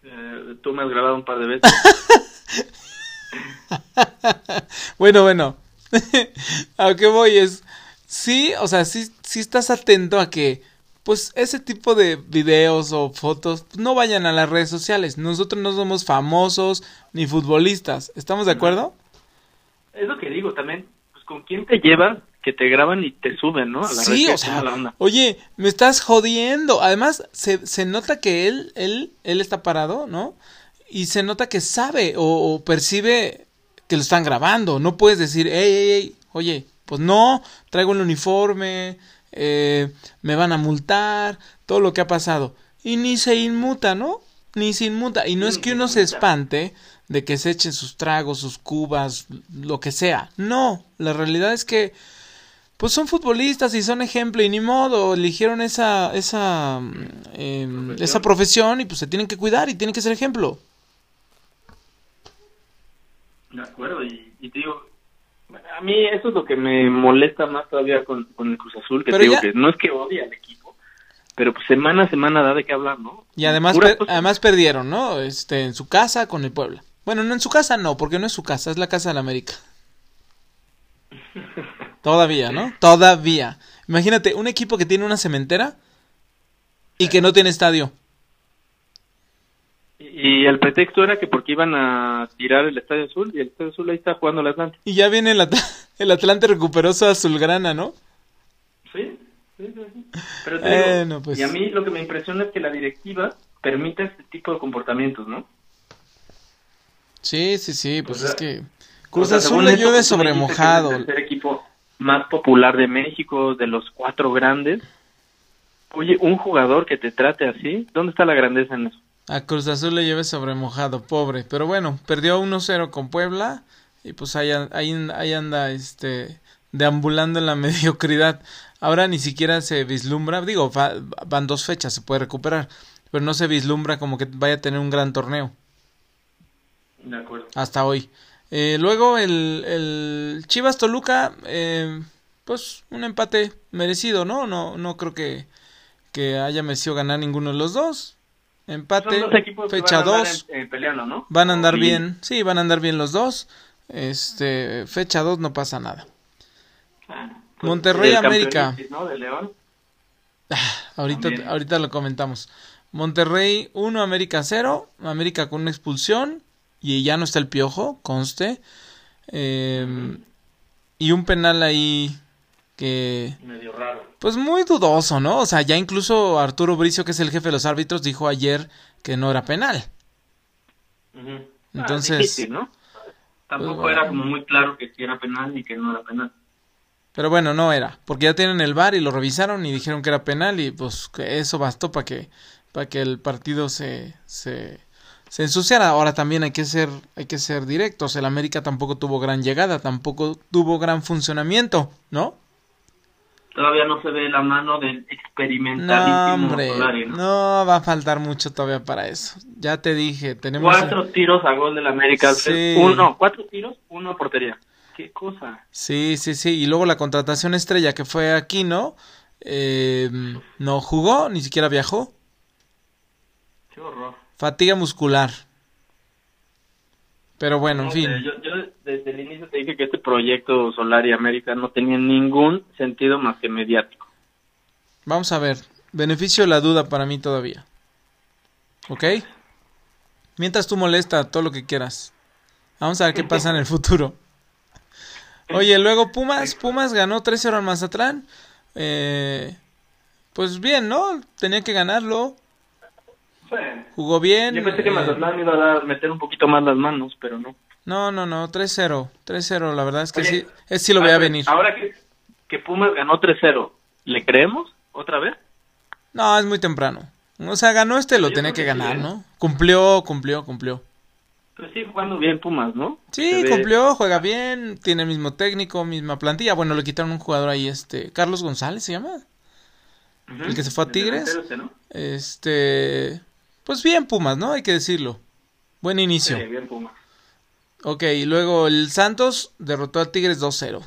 Eh, tú me has grabado un par de veces. *laughs* bueno, bueno. *laughs* a qué voy es, sí, o sea, sí, sí estás atento a que, pues, ese tipo de videos o fotos no vayan a las redes sociales. Nosotros no somos famosos ni futbolistas. ¿Estamos de acuerdo? Es lo que digo también. Pues, ¿con quién te llevas que te graban y te suben, ¿no? A la sí, o sea, oye, me estás jodiendo. Además, se, se nota que él, él, él está parado, ¿no? Y se nota que sabe o, percibe que lo están grabando. No puedes decir, hey, hey, hey, oye, pues no, traigo el uniforme, eh, me van a multar, todo lo que ha pasado. Y ni se inmuta, ¿no? Ni se inmuta. Y no es que uno se espante de que se echen sus tragos, sus cubas, lo que sea. No, la realidad es que pues son futbolistas y son ejemplo y ni modo, eligieron esa, esa, eh, ¿Profesión? esa profesión y pues se tienen que cuidar y tienen que ser ejemplo. De acuerdo, y, te digo, a mí eso es lo que me molesta más todavía con, con el Cruz Azul, que te digo que no es que odie al equipo, pero pues semana a semana da de qué hablar, ¿no? Y además, además perdieron, ¿no? Este, en su casa con el Puebla. Bueno, no en su casa no, porque no es su casa, es la casa de la América. *laughs* Todavía, ¿no? Todavía. Imagínate, un equipo que tiene una cementera y que no tiene estadio. Y el pretexto era que porque iban a tirar el Estadio Azul y el Estadio Azul ahí está jugando el Atlante. Y ya viene el, *laughs* el Atlante recuperó su azulgrana, ¿no? Sí, sí, sí. Pero te digo, pues... Y a mí lo que me impresiona es que la directiva permita este tipo de comportamientos, ¿no? Sí, sí, sí, pues es que Cruz Azul le llueve sobre mojado. El equipo más popular de México, de los cuatro grandes. Oye, un jugador que te trate así, ¿dónde está la grandeza en eso? A Cruz Azul le lleve sobre mojado, pobre. Pero bueno, perdió 1-0 con Puebla y pues ahí, ahí, anda este deambulando en la *laughs* mediocridad. Ahora ni siquiera se vislumbra, digo, van dos fechas, se puede recuperar, pero no se vislumbra como que vaya a tener un gran torneo. De acuerdo. Hasta hoy. Eh, luego el, el Chivas Toluca, eh, pues un empate merecido, ¿no? No, no creo que, que haya merecido ganar ninguno de los dos. Empate, fecha 2. ¿no? Van a andar bien, sí, van a andar bien los dos. Este, fecha 2 no pasa nada. Ah, pues, Monterrey América. Ah, ahorita, ahorita lo comentamos. Monterrey 1, América 0. América con una expulsión y ya no está el piojo, conste. Em, y un penal ahí que... Medio raro. Pues muy dudoso, ¿no? O sea, ya incluso Arturo Bricio, que es el jefe de los árbitros, dijo ayer que no era penal. Entonces... Ah, ¿no? Tampoco pues, era como muy claro que sí era penal y que no era penal. Pero bueno, no era, porque ya tienen el VAR y lo revisaron y dijeron que era penal y pues que eso bastó para que para que el partido se, se se ensuciara. Ahora también hay que ser, hay que ser directos. El América tampoco tuvo gran llegada, tampoco tuvo gran funcionamiento, ¿no? Todavía no se ve la mano del experimentalísimo no, ¿no? va a faltar mucho todavía para eso. Ya te dije, tenemos... Cuatro tiros a gol del América. Sí. Uno, cuatro tiros, uno a portería. Qué cosa. Sí, sí, sí. Y luego la contratación estrella que fue aquí, ¿no? eh, no jugó, ni siquiera viajó. Qué horror. Fatiga muscular. Pero bueno, en fin. yo desde el inicio te dije que este proyecto Solar y América no tenía ningún sentido más que mediático. Vamos a ver. Beneficio de la duda para mí todavía. ¿Ok? Mientras tú molesta todo lo que quieras. Vamos a ver qué *laughs* pasa en el futuro. Oye, luego Pumas. Pumas ganó 3-0 al Mazatlán. Eh, pues bien, ¿no? Tenía que ganarlo. Jugó bien. Yo pensé que eh, Mazatlán iba a dar- meter un poquito más las manos, pero no. No, no, no. 3-0. 3-0. La verdad es que Oye, sí. Es sí lo Ah, pues, venir. Ahora que, que Pumas ganó 3-0, ¿le creemos otra vez? No, es muy temprano. O sea, ganó este, lo Yo tenía que ganar, ¿eh? ¿no? Cumplió, cumplió, cumplió. Pues sí, jugando bien Pumas, ¿no? Sí, Se ve- cumplió, juega bien, tiene el mismo técnico, misma plantilla. Bueno, le quitaron un jugador ahí, este, Carlos González se llama. El que se fue a Tigres. este, ¿no? Este, pues bien Pumas, ¿no? Hay que decirlo. Buen inicio. Sí, bien Pumas. Ok, y luego el Santos derrotó a Tigres 2-0.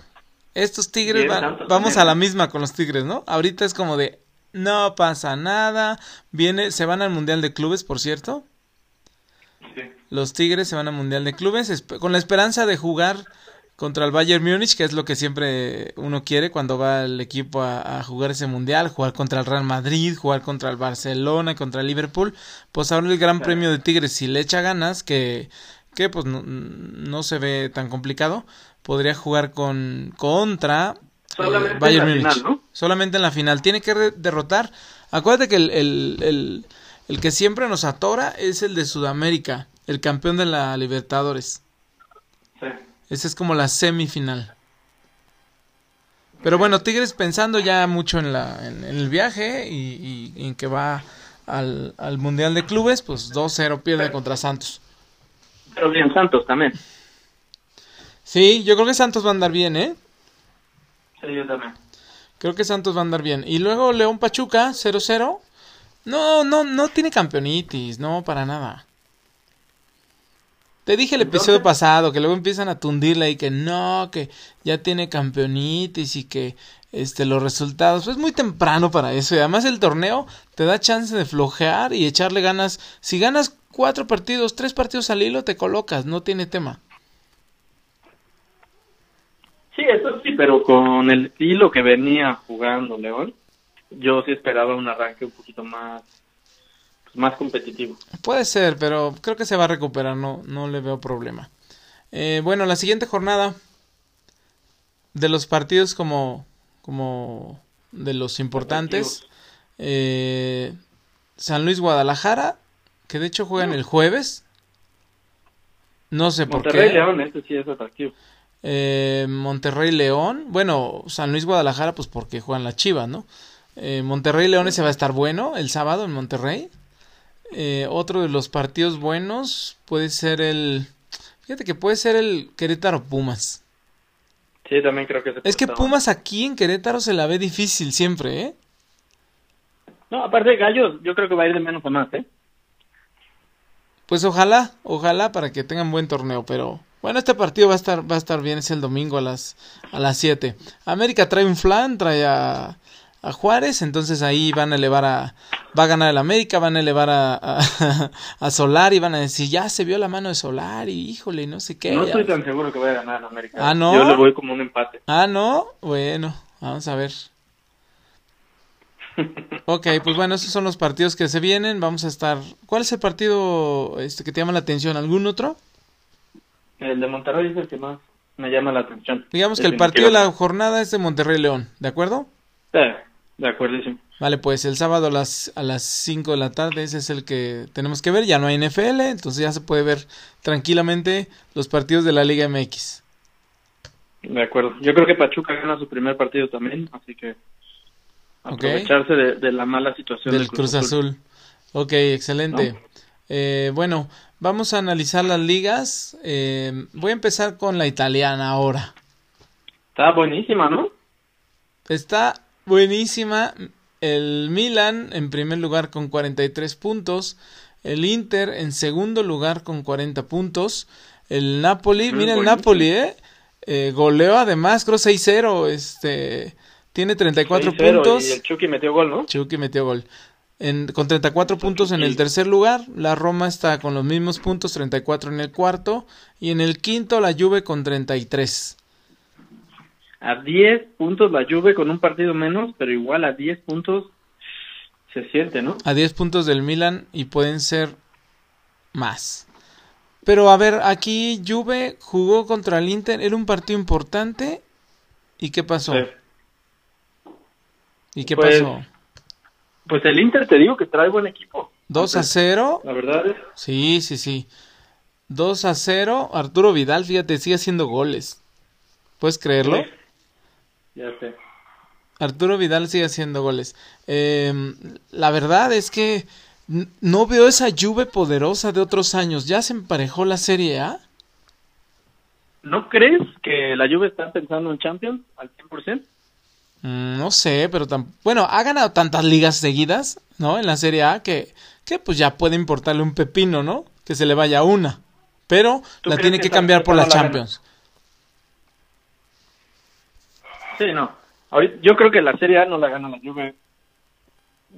Estos Tigres Bien, van- vamos a la misma con los Tigres, ¿no? Ahorita es como de no pasa nada. Viene, se van al Mundial de Clubes, por cierto. Sí. Los Tigres se van al Mundial de Clubes con la esperanza de jugar contra el Bayern Múnich, que es lo que siempre uno quiere cuando va el equipo a, a jugar ese Mundial, jugar contra el Real Madrid, jugar contra el Barcelona, contra el Liverpool. Pues ahora el Gran Claro. Premio de Tigres, si le echa ganas, que, que pues no, no se ve tan complicado, podría jugar con contra eh, en Bayern la Múnich. final, ¿no? Solamente en la final. Tiene que derrotar. Acuérdate que el, el, el, el que siempre nos atora es el de Sudamérica, el campeón de la Libertadores. Sí. Esa es como la semifinal. Pero bueno, Tigres pensando ya mucho en, la, en, en el viaje y, y en que va al, al Mundial de Clubes, pues 2-0 pierde contra Santos. Pero bien, Santos también. Sí, yo creo que Santos va a andar bien, ¿eh? Sí, yo también. Creo que Santos va a andar bien. Y luego León Pachuca, 0-0. No, no, no tiene campeonitis, no, para nada. Te dije el episodio Entonces- pasado que luego empiezan a tundirle y que no, que ya tiene campeonitis y que este los resultados, pues es muy temprano para eso y además el torneo te da chance de flojear y echarle ganas. Si ganas cuatro partidos, tres partidos al hilo, te colocas, no tiene tema. Sí, eso sí, pero con el estilo que venía jugando León, yo sí esperaba un arranque un poquito más, más competitivo. Puede ser, pero creo que se va a recuperar, no, no le veo problema. Eh, bueno, la siguiente jornada de los partidos como, como de los importantes, eh, San Luis Guadalajara, que de hecho juegan el jueves. No sé por Monterrey qué. León, este sí es atractivo. Eh, Monterrey León, bueno, San Luis Guadalajara, pues porque juegan las Chivas, ¿no? Eh, Monterrey León ese va a estar bueno el sábado en Monterrey. Eh, otro de los partidos buenos puede ser el. Fíjate que puede ser el Querétaro Pumas. Sí, también creo que se Es que Pumas aquí en Querétaro se la ve difícil siempre, ¿eh? No, aparte de Gallos, yo creo que va a ir de menos a más, ¿eh? Pues ojalá, ojalá para que tengan buen torneo, pero bueno, este partido va a estar va a estar bien, es el domingo a las a las 7. América trae un flan, trae a, a Juárez, entonces ahí van a elevar a va a ganar el América, van a elevar a, a, *laughs* a Solar y van a decir, "Ya se vio la mano de Solar y híjole, no sé qué." No ya". estoy tan seguro que vaya a ganar en América. Ah, ¿no? Yo le voy como un empate. Ah, no. Bueno, vamos a ver. *laughs* Ok, pues bueno, esos son los partidos que se vienen. Vamos a estar. ¿Cuál es el partido este que te llama la atención? ¿Algún otro? El de Monterrey es el que más me llama la atención. Digamos que el partido de la jornada es de Monterrey León, ¿de acuerdo? Sí, de acuerdísimo. Vale, pues el sábado a las a las 5 de la tarde ese es el que tenemos que ver, ya no hay NFL, entonces ya se puede ver tranquilamente los partidos de la Liga MX. De acuerdo. Yo creo que Pachuca gana su primer partido también, así que aprovecharse de, de la mala situación Del Cruz Azul. Ok, excelente. ¿No? Eh, bueno, vamos a analizar las ligas. Eh, voy a empezar con la italiana ahora. Está buenísima, ¿no? Está buenísima. El Milan en primer lugar con 43 puntos. El Inter en segundo lugar con 40 puntos. El Napoli, Mm, mira el. Napoli, ¿eh? Eh, goleó además, creo 6-0. Este, tiene 34 6-0, puntos. Y el Chucky metió gol, ¿no? Chucky metió gol. En- con 34 puntos en el tercer lugar, la Roma está con los mismos puntos, 34 en el cuarto, y en el quinto la Juve con 33. A 10 puntos la Juve con un partido menos, pero igual a 10 puntos se siente, ¿no? A 10 puntos del Milan y pueden ser más. Pero a ver, aquí Juve jugó contra el Inter, era un partido importante. ¿Y qué pasó? Sí. ¿Y qué Pues, pasó? Pues el Inter te digo que trae buen equipo. 2 a 0. La verdad es. Sí, sí, sí. 2 a 0. Arturo Vidal, fíjate, sigue haciendo goles. ¿Puedes creerlo? Sí. Ya sé. Arturo Vidal sigue haciendo goles. Eh, la verdad es que no veo esa Juve poderosa de otros años. ¿Ya se emparejó la Serie A? ¿No crees que la Juve está pensando en Champions al 100%? Mm, no sé, pero tam- bueno, ha ganado tantas ligas seguidas, ¿no? En la Serie A que, que pues ya puede importarle un pepino, ¿no? Que se le vaya una. Pero ¿Tú la tiene que que cambiar por la? Champions. Sí, no. Ahorita, yo creo que la Serie A no la gana la Juve.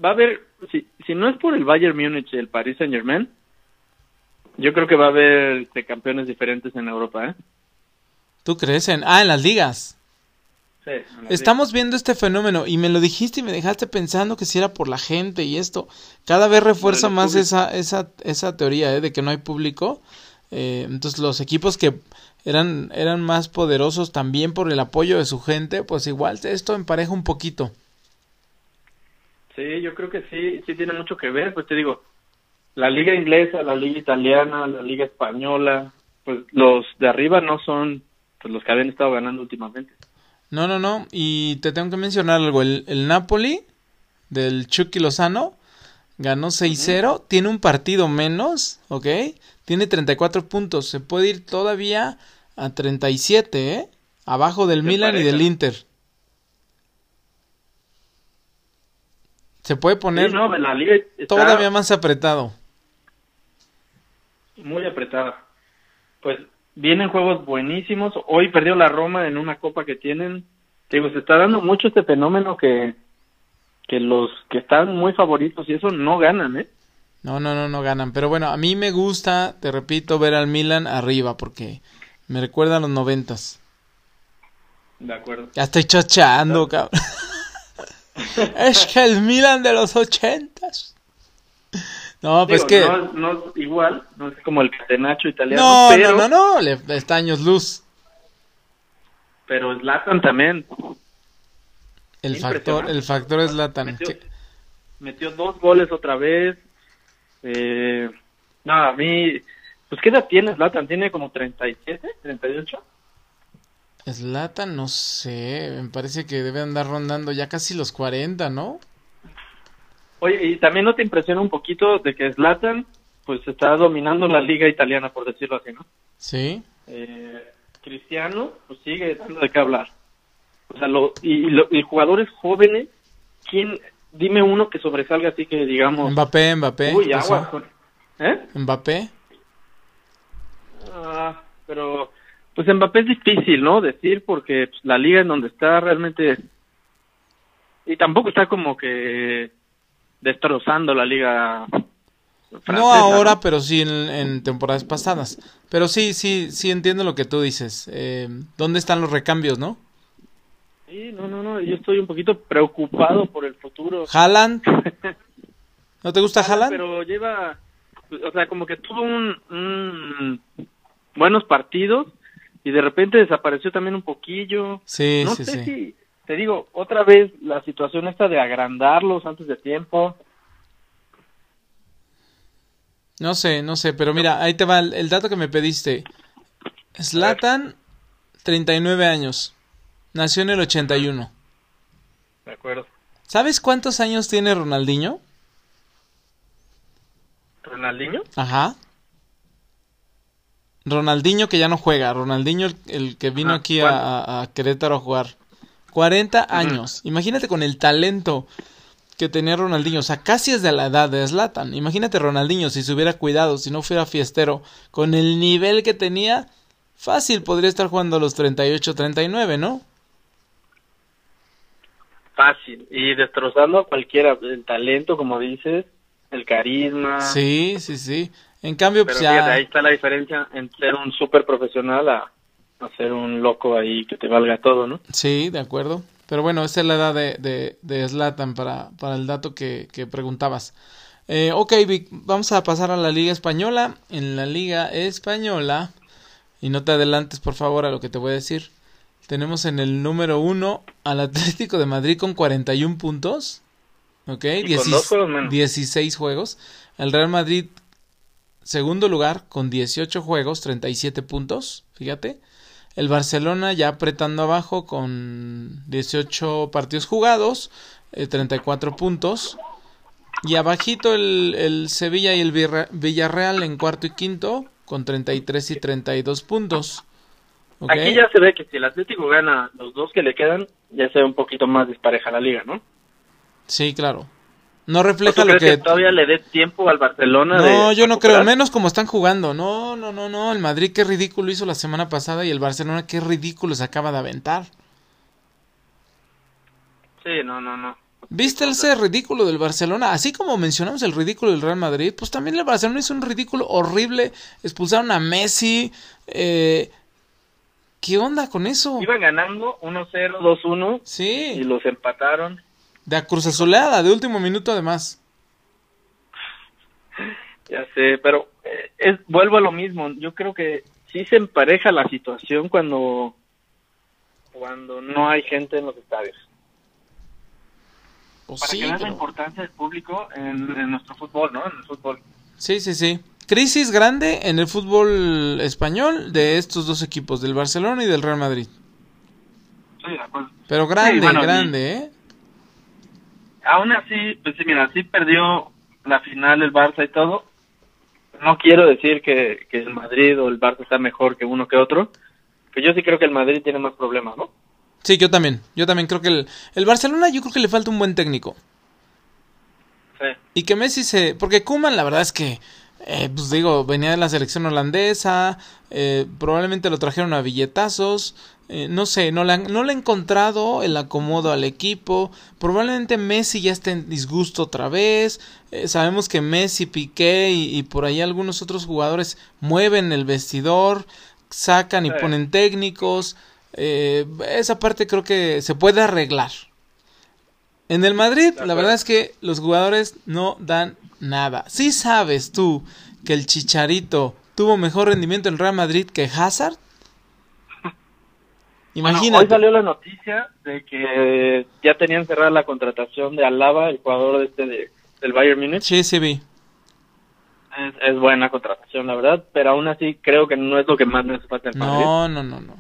Va a haber, si, si no es por el Bayern Múnich y el Paris Saint Germain, yo creo que va a haber este, campeones diferentes en Europa, ¿eh? ¿Tú crees en? Ah, en las ligas. Sí. en Estamos viendo este fenómeno y me lo dijiste y me dejaste pensando que si era por la gente y esto. Cada vez refuerza más público. esa, esa, esa teoría ¿eh? de que no hay público. Eh, entonces los equipos que eran, eran más poderosos también por el apoyo de su gente, pues igual esto empareja un poquito. Sí, yo creo que sí, sí tiene mucho que ver, pues te digo, la liga inglesa, la liga italiana, la liga española, pues los de arriba no son pues los que habían estado ganando últimamente. No, no, no. Y te tengo que mencionar algo. El, el Napoli del Chucky Lozano ganó 6-0. Tiene un partido menos, ¿ok? Tiene 34 puntos. Se puede ir todavía a 37, ¿eh? Abajo del Milan y del Inter. Se puede poner Sí, no, la liga está todavía más apretado. muy apretada. Pues vienen juegos buenísimos. Hoy perdió la Roma en una copa que tienen. Te digo, se está dando mucho este fenómeno que que los que están muy favoritos y eso no ganan, ¿eh? No, no, no, no ganan. Pero bueno, a mí me gusta, te repito, ver al Milan arriba porque me recuerda a los noventas. De acuerdo. Ya estoy chocheando, cabrón. *laughs* es que el Milan de los ochentas. No, pues Digo, que... no, no es igual, no es como el catenacho italiano, No, pero, no, no, no, le está años luz. pero Zlatan también El factor, el factor es Latan. metió, metió dos goles otra vez. Eh, no, a mí, pues ¿qué edad tiene Zlatan? ¿Tiene como 37, 38? Zlatan, no sé, me parece que debe andar rondando ya casi los 40, ¿no? Oye, y también no te impresiona un poquito de que Zlatan, pues está dominando la liga italiana, por decirlo así, ¿no? Sí. Eh, Cristiano, pues sigue dando de qué hablar. O sea, lo, y, lo- y jugadores jóvenes, ¿quién? Dime uno que sobresalga así que digamos... Mbappé, Mbappé. Uy, agua con... ¿Eh? Mbappé. Ah, pero pues Mbappé es difícil, ¿no? Decir porque pues, la liga en donde está realmente y tampoco está como que destrozando la liga. No ahora, pero sí en, en temporadas pasadas. Pero sí, sí, sí entiendo lo que tú dices. Eh, ¿Dónde están los recambios, no? Sí, no, no, no. Yo estoy un poquito preocupado por el futuro. Haaland. ¿No te gusta Haaland? Pero lleva, o sea, como que tuvo un, un buenos partidos y de repente desapareció también un poquillo. Sí, no sí, sé sí. si, te digo, otra vez la situación esta de agrandarlos antes de tiempo. No sé, no sé, pero mira, ahí te va el, el dato que me pediste. Zlatan, 39 años. Nació en el 81. De acuerdo. ¿Sabes cuántos años tiene Ronaldinho? ¿Ronaldinho? Ajá. Ronaldinho que ya no juega. Ronaldinho el, el que vino Ah, aquí a, a- a Querétaro a jugar. 40 años. Imagínate con el talento que tenía Ronaldinho. O sea, casi es de la edad de Zlatan. Imagínate Ronaldinho si se hubiera cuidado, si no fuera fiestero. Con el nivel que tenía, fácil podría estar jugando a los 38, 39, ¿no? Fácil y destrozando a cualquiera, el talento, como dices, el carisma. Sí, sí, sí. En cambio, Pero pues ya... fíjate, ahí está la diferencia entre ser un súper profesional a, a ser un loco ahí que te valga todo, ¿no? Sí, de acuerdo. Pero bueno, esa es la edad de, de, de Zlatan para, para el dato que, que preguntabas. Eh, ok, Vic, vamos a pasar a la Liga Española. En la Liga Española, y no te adelantes por favor a lo que te voy a decir, tenemos en el número uno al Atlético de Madrid con 41 puntos. Ok, Y con dos juegos menos. 16 juegos. El Real Madrid, segundo lugar, con 18 juegos, 37 puntos. Fíjate. El Barcelona ya apretando abajo con 18 partidos jugados, eh, 34 puntos. Y abajito el, el Sevilla y el Villarreal en cuarto y quinto con 33 y 32 puntos. Aquí ya se ve que si el Atlético gana los dos que le quedan, ya se ve un poquito más dispareja la liga, ¿no? Sí, claro. No ¿Tú refleja lo crees que... que todavía le dé tiempo al Barcelona? No, de yo no creo, recuperar? menos como están jugando. No, no, no, no. El Madrid qué ridículo hizo la semana pasada y el Barcelona qué ridículo se acaba de aventar. Sí, no, no, no. ¿Viste ese ridículo del Barcelona? Así como mencionamos el ridículo del Real Madrid, pues también el Barcelona hizo un ridículo horrible. Expulsaron a Messi. Eh, ¿Qué onda con eso? Iban ganando 1-0, 2-1 y Sí, los empataron. de acruzazoleada, de último minuto además. *laughs* Ya sé, pero eh, es, vuelvo a lo mismo. Yo creo que sí se empareja la situación cuando, cuando no hay gente en los estadios. Pues Para sí, que veas la pero- importancia del público en, en nuestro fútbol, ¿no? En el fútbol. sí, sí, sí. Crisis grande en el fútbol español de estos dos equipos, del Barcelona y del Real Madrid. Sí, de acuerdo. Pero grande, bueno, grande, ¿eh? Aún así, pues sí, mira, sí perdió la final el Barça y todo. No quiero decir que, que el Madrid o el Barça está mejor que uno que otro, que yo sí creo que el Madrid tiene más problemas, ¿no? Sí, yo también. Yo también creo que el, el Barcelona, yo creo que le falta un buen técnico. Sí. Y que Messi se... Porque Koeman la verdad es que, eh, pues digo, venía de la selección holandesa, eh, probablemente lo trajeron a billetazos, eh, no sé, no le, no le he encontrado el acomodo al equipo, probablemente Messi ya esté en disgusto otra vez, sabemos que Messi, Piqué y, y por ahí algunos otros jugadores mueven el vestidor, sacan y Sí. ponen técnicos, esa parte creo que se puede arreglar. En el Madrid, la verdad es que los jugadores no dan nada. Si sabes tú que el Chicharito tuvo mejor rendimiento en Real Madrid que Hazard, *laughs* Bueno, imagínate. hoy salió la noticia de que ya tenían cerrada la contratación de Alaba, el jugador este de, del Bayern Múnich. Sí, sí vi. Es, es buena contratación, la verdad, pero aún así creo que no es lo que más le hace falta al Madrid. No, no, no, no.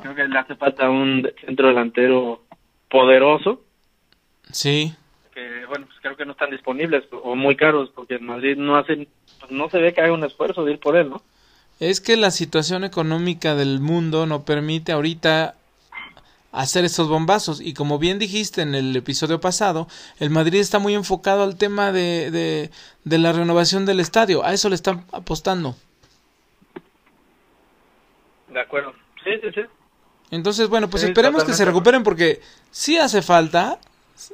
Creo que le hace falta un centro delantero poderoso, Sí, bueno, pues creo que no están disponibles o muy caros, porque en Madrid no hacen, pues no se ve que haga un esfuerzo de ir por él, ¿no? es que la situación económica del mundo no permite ahorita hacer estos bombazos. Y como bien dijiste en el episodio pasado, el Madrid está muy enfocado al tema de, de, de la renovación del estadio. A eso le están apostando. De acuerdo. Sí, sí, sí. Entonces, bueno, pues Sí, esperemos que se recuperen porque sí hace falta,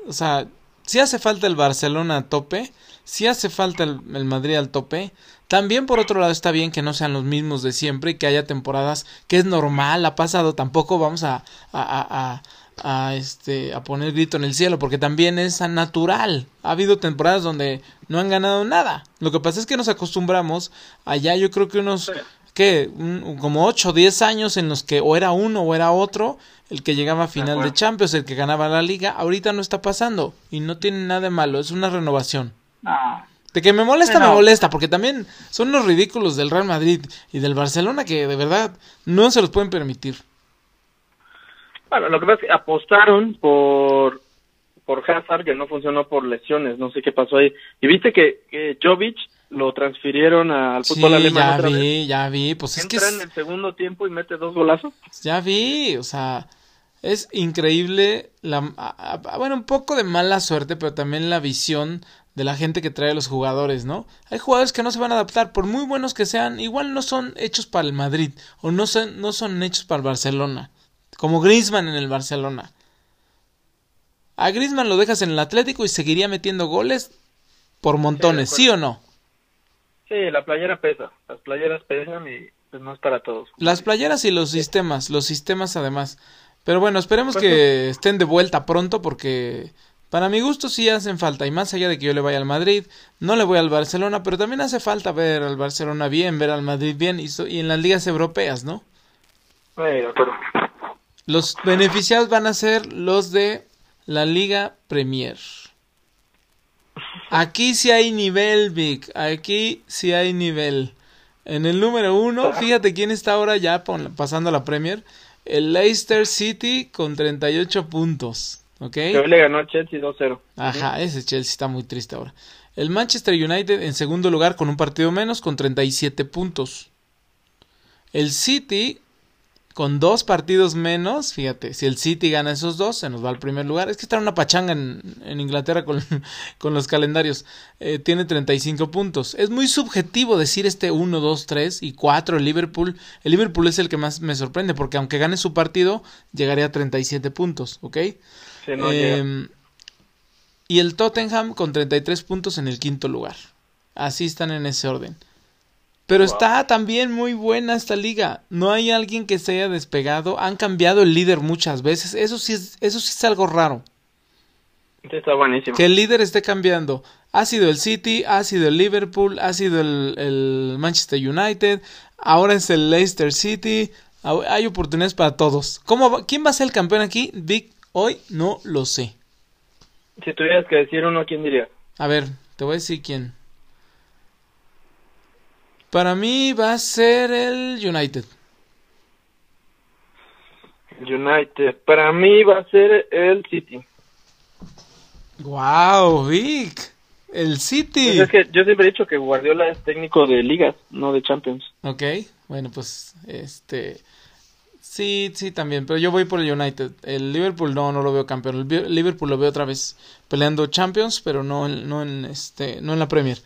o sea, sí hace falta el Barcelona a tope, sí hace falta el, Madrid al tope. También por otro lado está bien que no sean los mismos de siempre y que haya temporadas que es normal, ha pasado, tampoco vamos a, a, a, este, a poner grito en el cielo porque también es natural. Ha habido temporadas donde no han ganado nada. Lo que pasa es que nos acostumbramos allá yo creo que unos. Que como 8 o 10 años en los que o era uno o era otro el que llegaba a final de. Champions, el que ganaba la liga, ahorita no está pasando y no tiene nada de malo, es una renovación. No. De que me molesta, no. me molesta, porque también son unos ridículos del Real Madrid y del Barcelona que de verdad no se los pueden permitir. Bueno, lo que pasa es que apostaron por por Hazard que no funcionó por lesiones, no sé qué pasó ahí. Y viste que, que Jovic lo transfirieron al Sí, fútbol alemán ya otra vez. vi, ya vi, pues es que Entra es- en el segundo tiempo y mete dos golazos. Ya vi, o sea, es increíble la a- a- bueno, un poco de mala suerte, pero también la visión de la gente que trae a los jugadores, ¿no? Hay jugadores que no se van a adaptar, por muy buenos que sean, igual no son hechos para el Madrid o no son no son hechos para el Barcelona, como Griezmann en el Barcelona. A Griezmann lo dejas en el Atlético y seguiría metiendo goles por montones, ¿sí, o no? Sí, la playera pesa. Las playeras pesan y pues no es para todos. Las playeras y los sistemas, los sistemas además. Pero bueno, esperemos pues que estén de vuelta pronto porque para mi gusto sí hacen falta. Y más allá de que yo le vaya al Madrid, no le voy al Barcelona, pero también hace falta ver al Barcelona bien, ver al Madrid bien y, y en las ligas europeas, ¿no? Los beneficiados van a ser los de la Liga Premier. Aquí sí hay nivel, Vic. Aquí sí hay nivel. En el número uno, fíjate quién está ahora ya pasando a la Premier. El Leicester City con 38 puntos. ¿Ok? hoy le ganó a Chelsea 2-0. Ajá, ese Chelsea está muy triste ahora. El Manchester United en segundo lugar con un partido menos con 37 puntos. El City con dos partidos menos, fíjate, si el City gana esos dos, se nos va al primer lugar. Es que está una pachanga en, en Inglaterra con, *laughs* con, los calendarios. Eh, tiene 35 puntos. Es muy subjetivo decir este 1, 2, 3 y 4 el Liverpool. El Liverpool es el que más me sorprende porque aunque gane su partido, llegaría a 37 puntos, ¿ok? Em, y el Tottenham con 33 puntos en el quinto lugar. Así están en ese orden. Pero está también muy buena esta liga. No hay alguien que se haya despegado. Han cambiado el líder muchas veces. Eso sí es, eso sí es algo raro. Está buenísimo. Que el líder esté cambiando. Ha sido el City, ha sido el Liverpool, ha sido el, el Manchester United, ahora es el Leicester City. Hay oportunidades para todos. ¿Cómo ¿Quién va a ser el campeón aquí? Vic, hoy no lo sé. Si tuvieras que decir uno, ¿quién diría? A ver, te voy a decir quién. Para mí va a ser el United. United. Para mí va a ser el City. Wow, Vic. El City. Pues es que yo siempre he dicho que Guardiola es técnico de ligas, no de Champions. Ok, bueno, pues este sí, sí también, pero yo voy por el United. El Liverpool no, no lo veo campeón. El Liverpool lo veo otra vez peleando Champions, pero no, no en este, no en la Premier.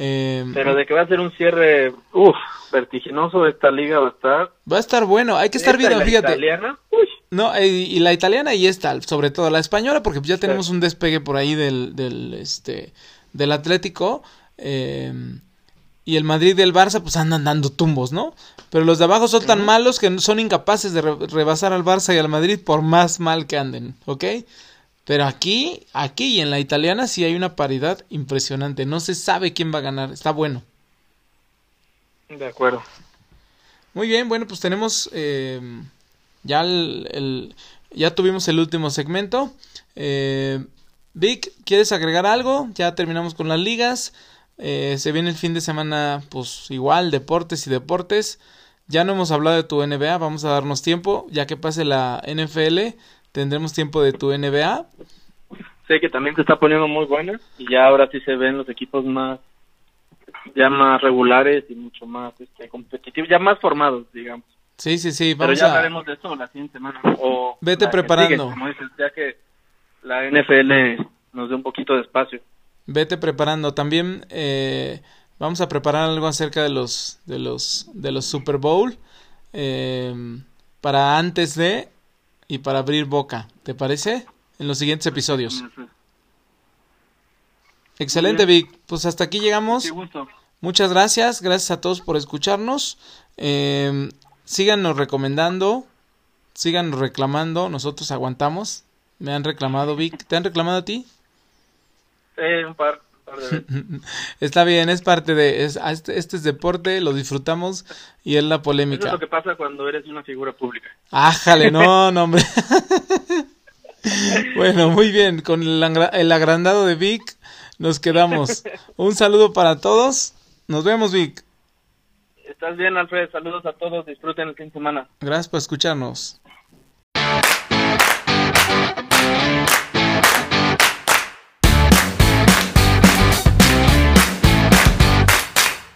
Eh, Pero de que va a ser un cierre, uff, vertiginoso esta liga va a estar. Va a estar bueno, hay que estar viendo, fíjate. italiana? No, eh, y la italiana y esta, sobre todo la española, porque ya tenemos un despegue por ahí del, del, este, del Atlético. Eh, y el Madrid y el Barça pues andan dando tumbos, ¿no? Pero los de abajo son tan malos que son incapaces de rebasar al Barça y al Madrid por más mal que anden, ¿ok? Pero aquí, aquí y en la italiana sí hay una paridad impresionante. No se sabe quién va a ganar. Está bueno. De acuerdo. Muy bien, bueno, pues tenemos eh, ya el, ya tuvimos el último segmento. Eh, Vic, ¿quieres agregar algo? Ya terminamos con las ligas. Eh, se viene el fin de semana, pues igual, deportes y deportes. Ya no hemos hablado de tu NBA, vamos a darnos tiempo, ya que pase la NFL tendremos tiempo de tu NBA. Sé que también se está poniendo muy buena y ya ahora sí se ven los equipos más ya más regulares y mucho más este, competitivos, ya más formados, digamos. Sí, sí, sí. Vamos Pero ya hablaremos de eso la siguiente semana. O Vete preparando. como dices, ya que la NFL nos dé un poquito de espacio. Vete preparando. También eh, vamos a preparar algo acerca de los de los de los Super Bowl eh, para antes de y para abrir boca. ¿Te parece? En los siguientes episodios. Excelente, Vic. Pues hasta aquí llegamos. Muchas gracias. Gracias a todos por escucharnos. Eh, síganos recomendando. Síganos reclamando. Nosotros aguantamos. Me han reclamado, Vic. ¿Te han reclamado a ti? Sí, un par. *laughs* Está bien, es parte de. Ah, este, este, es deporte, lo disfrutamos y es la polémica. Eso es lo que pasa cuando eres una figura pública. Ájale, no, *laughs* no, hombre. *laughs* bueno, muy bien. Con el, el agrandado de Vic nos quedamos. Un saludo para todos. Nos vemos, Vic. Estás bien, Alfred. Saludos a todos. Disfruten el fin de semana. Gracias por escucharnos.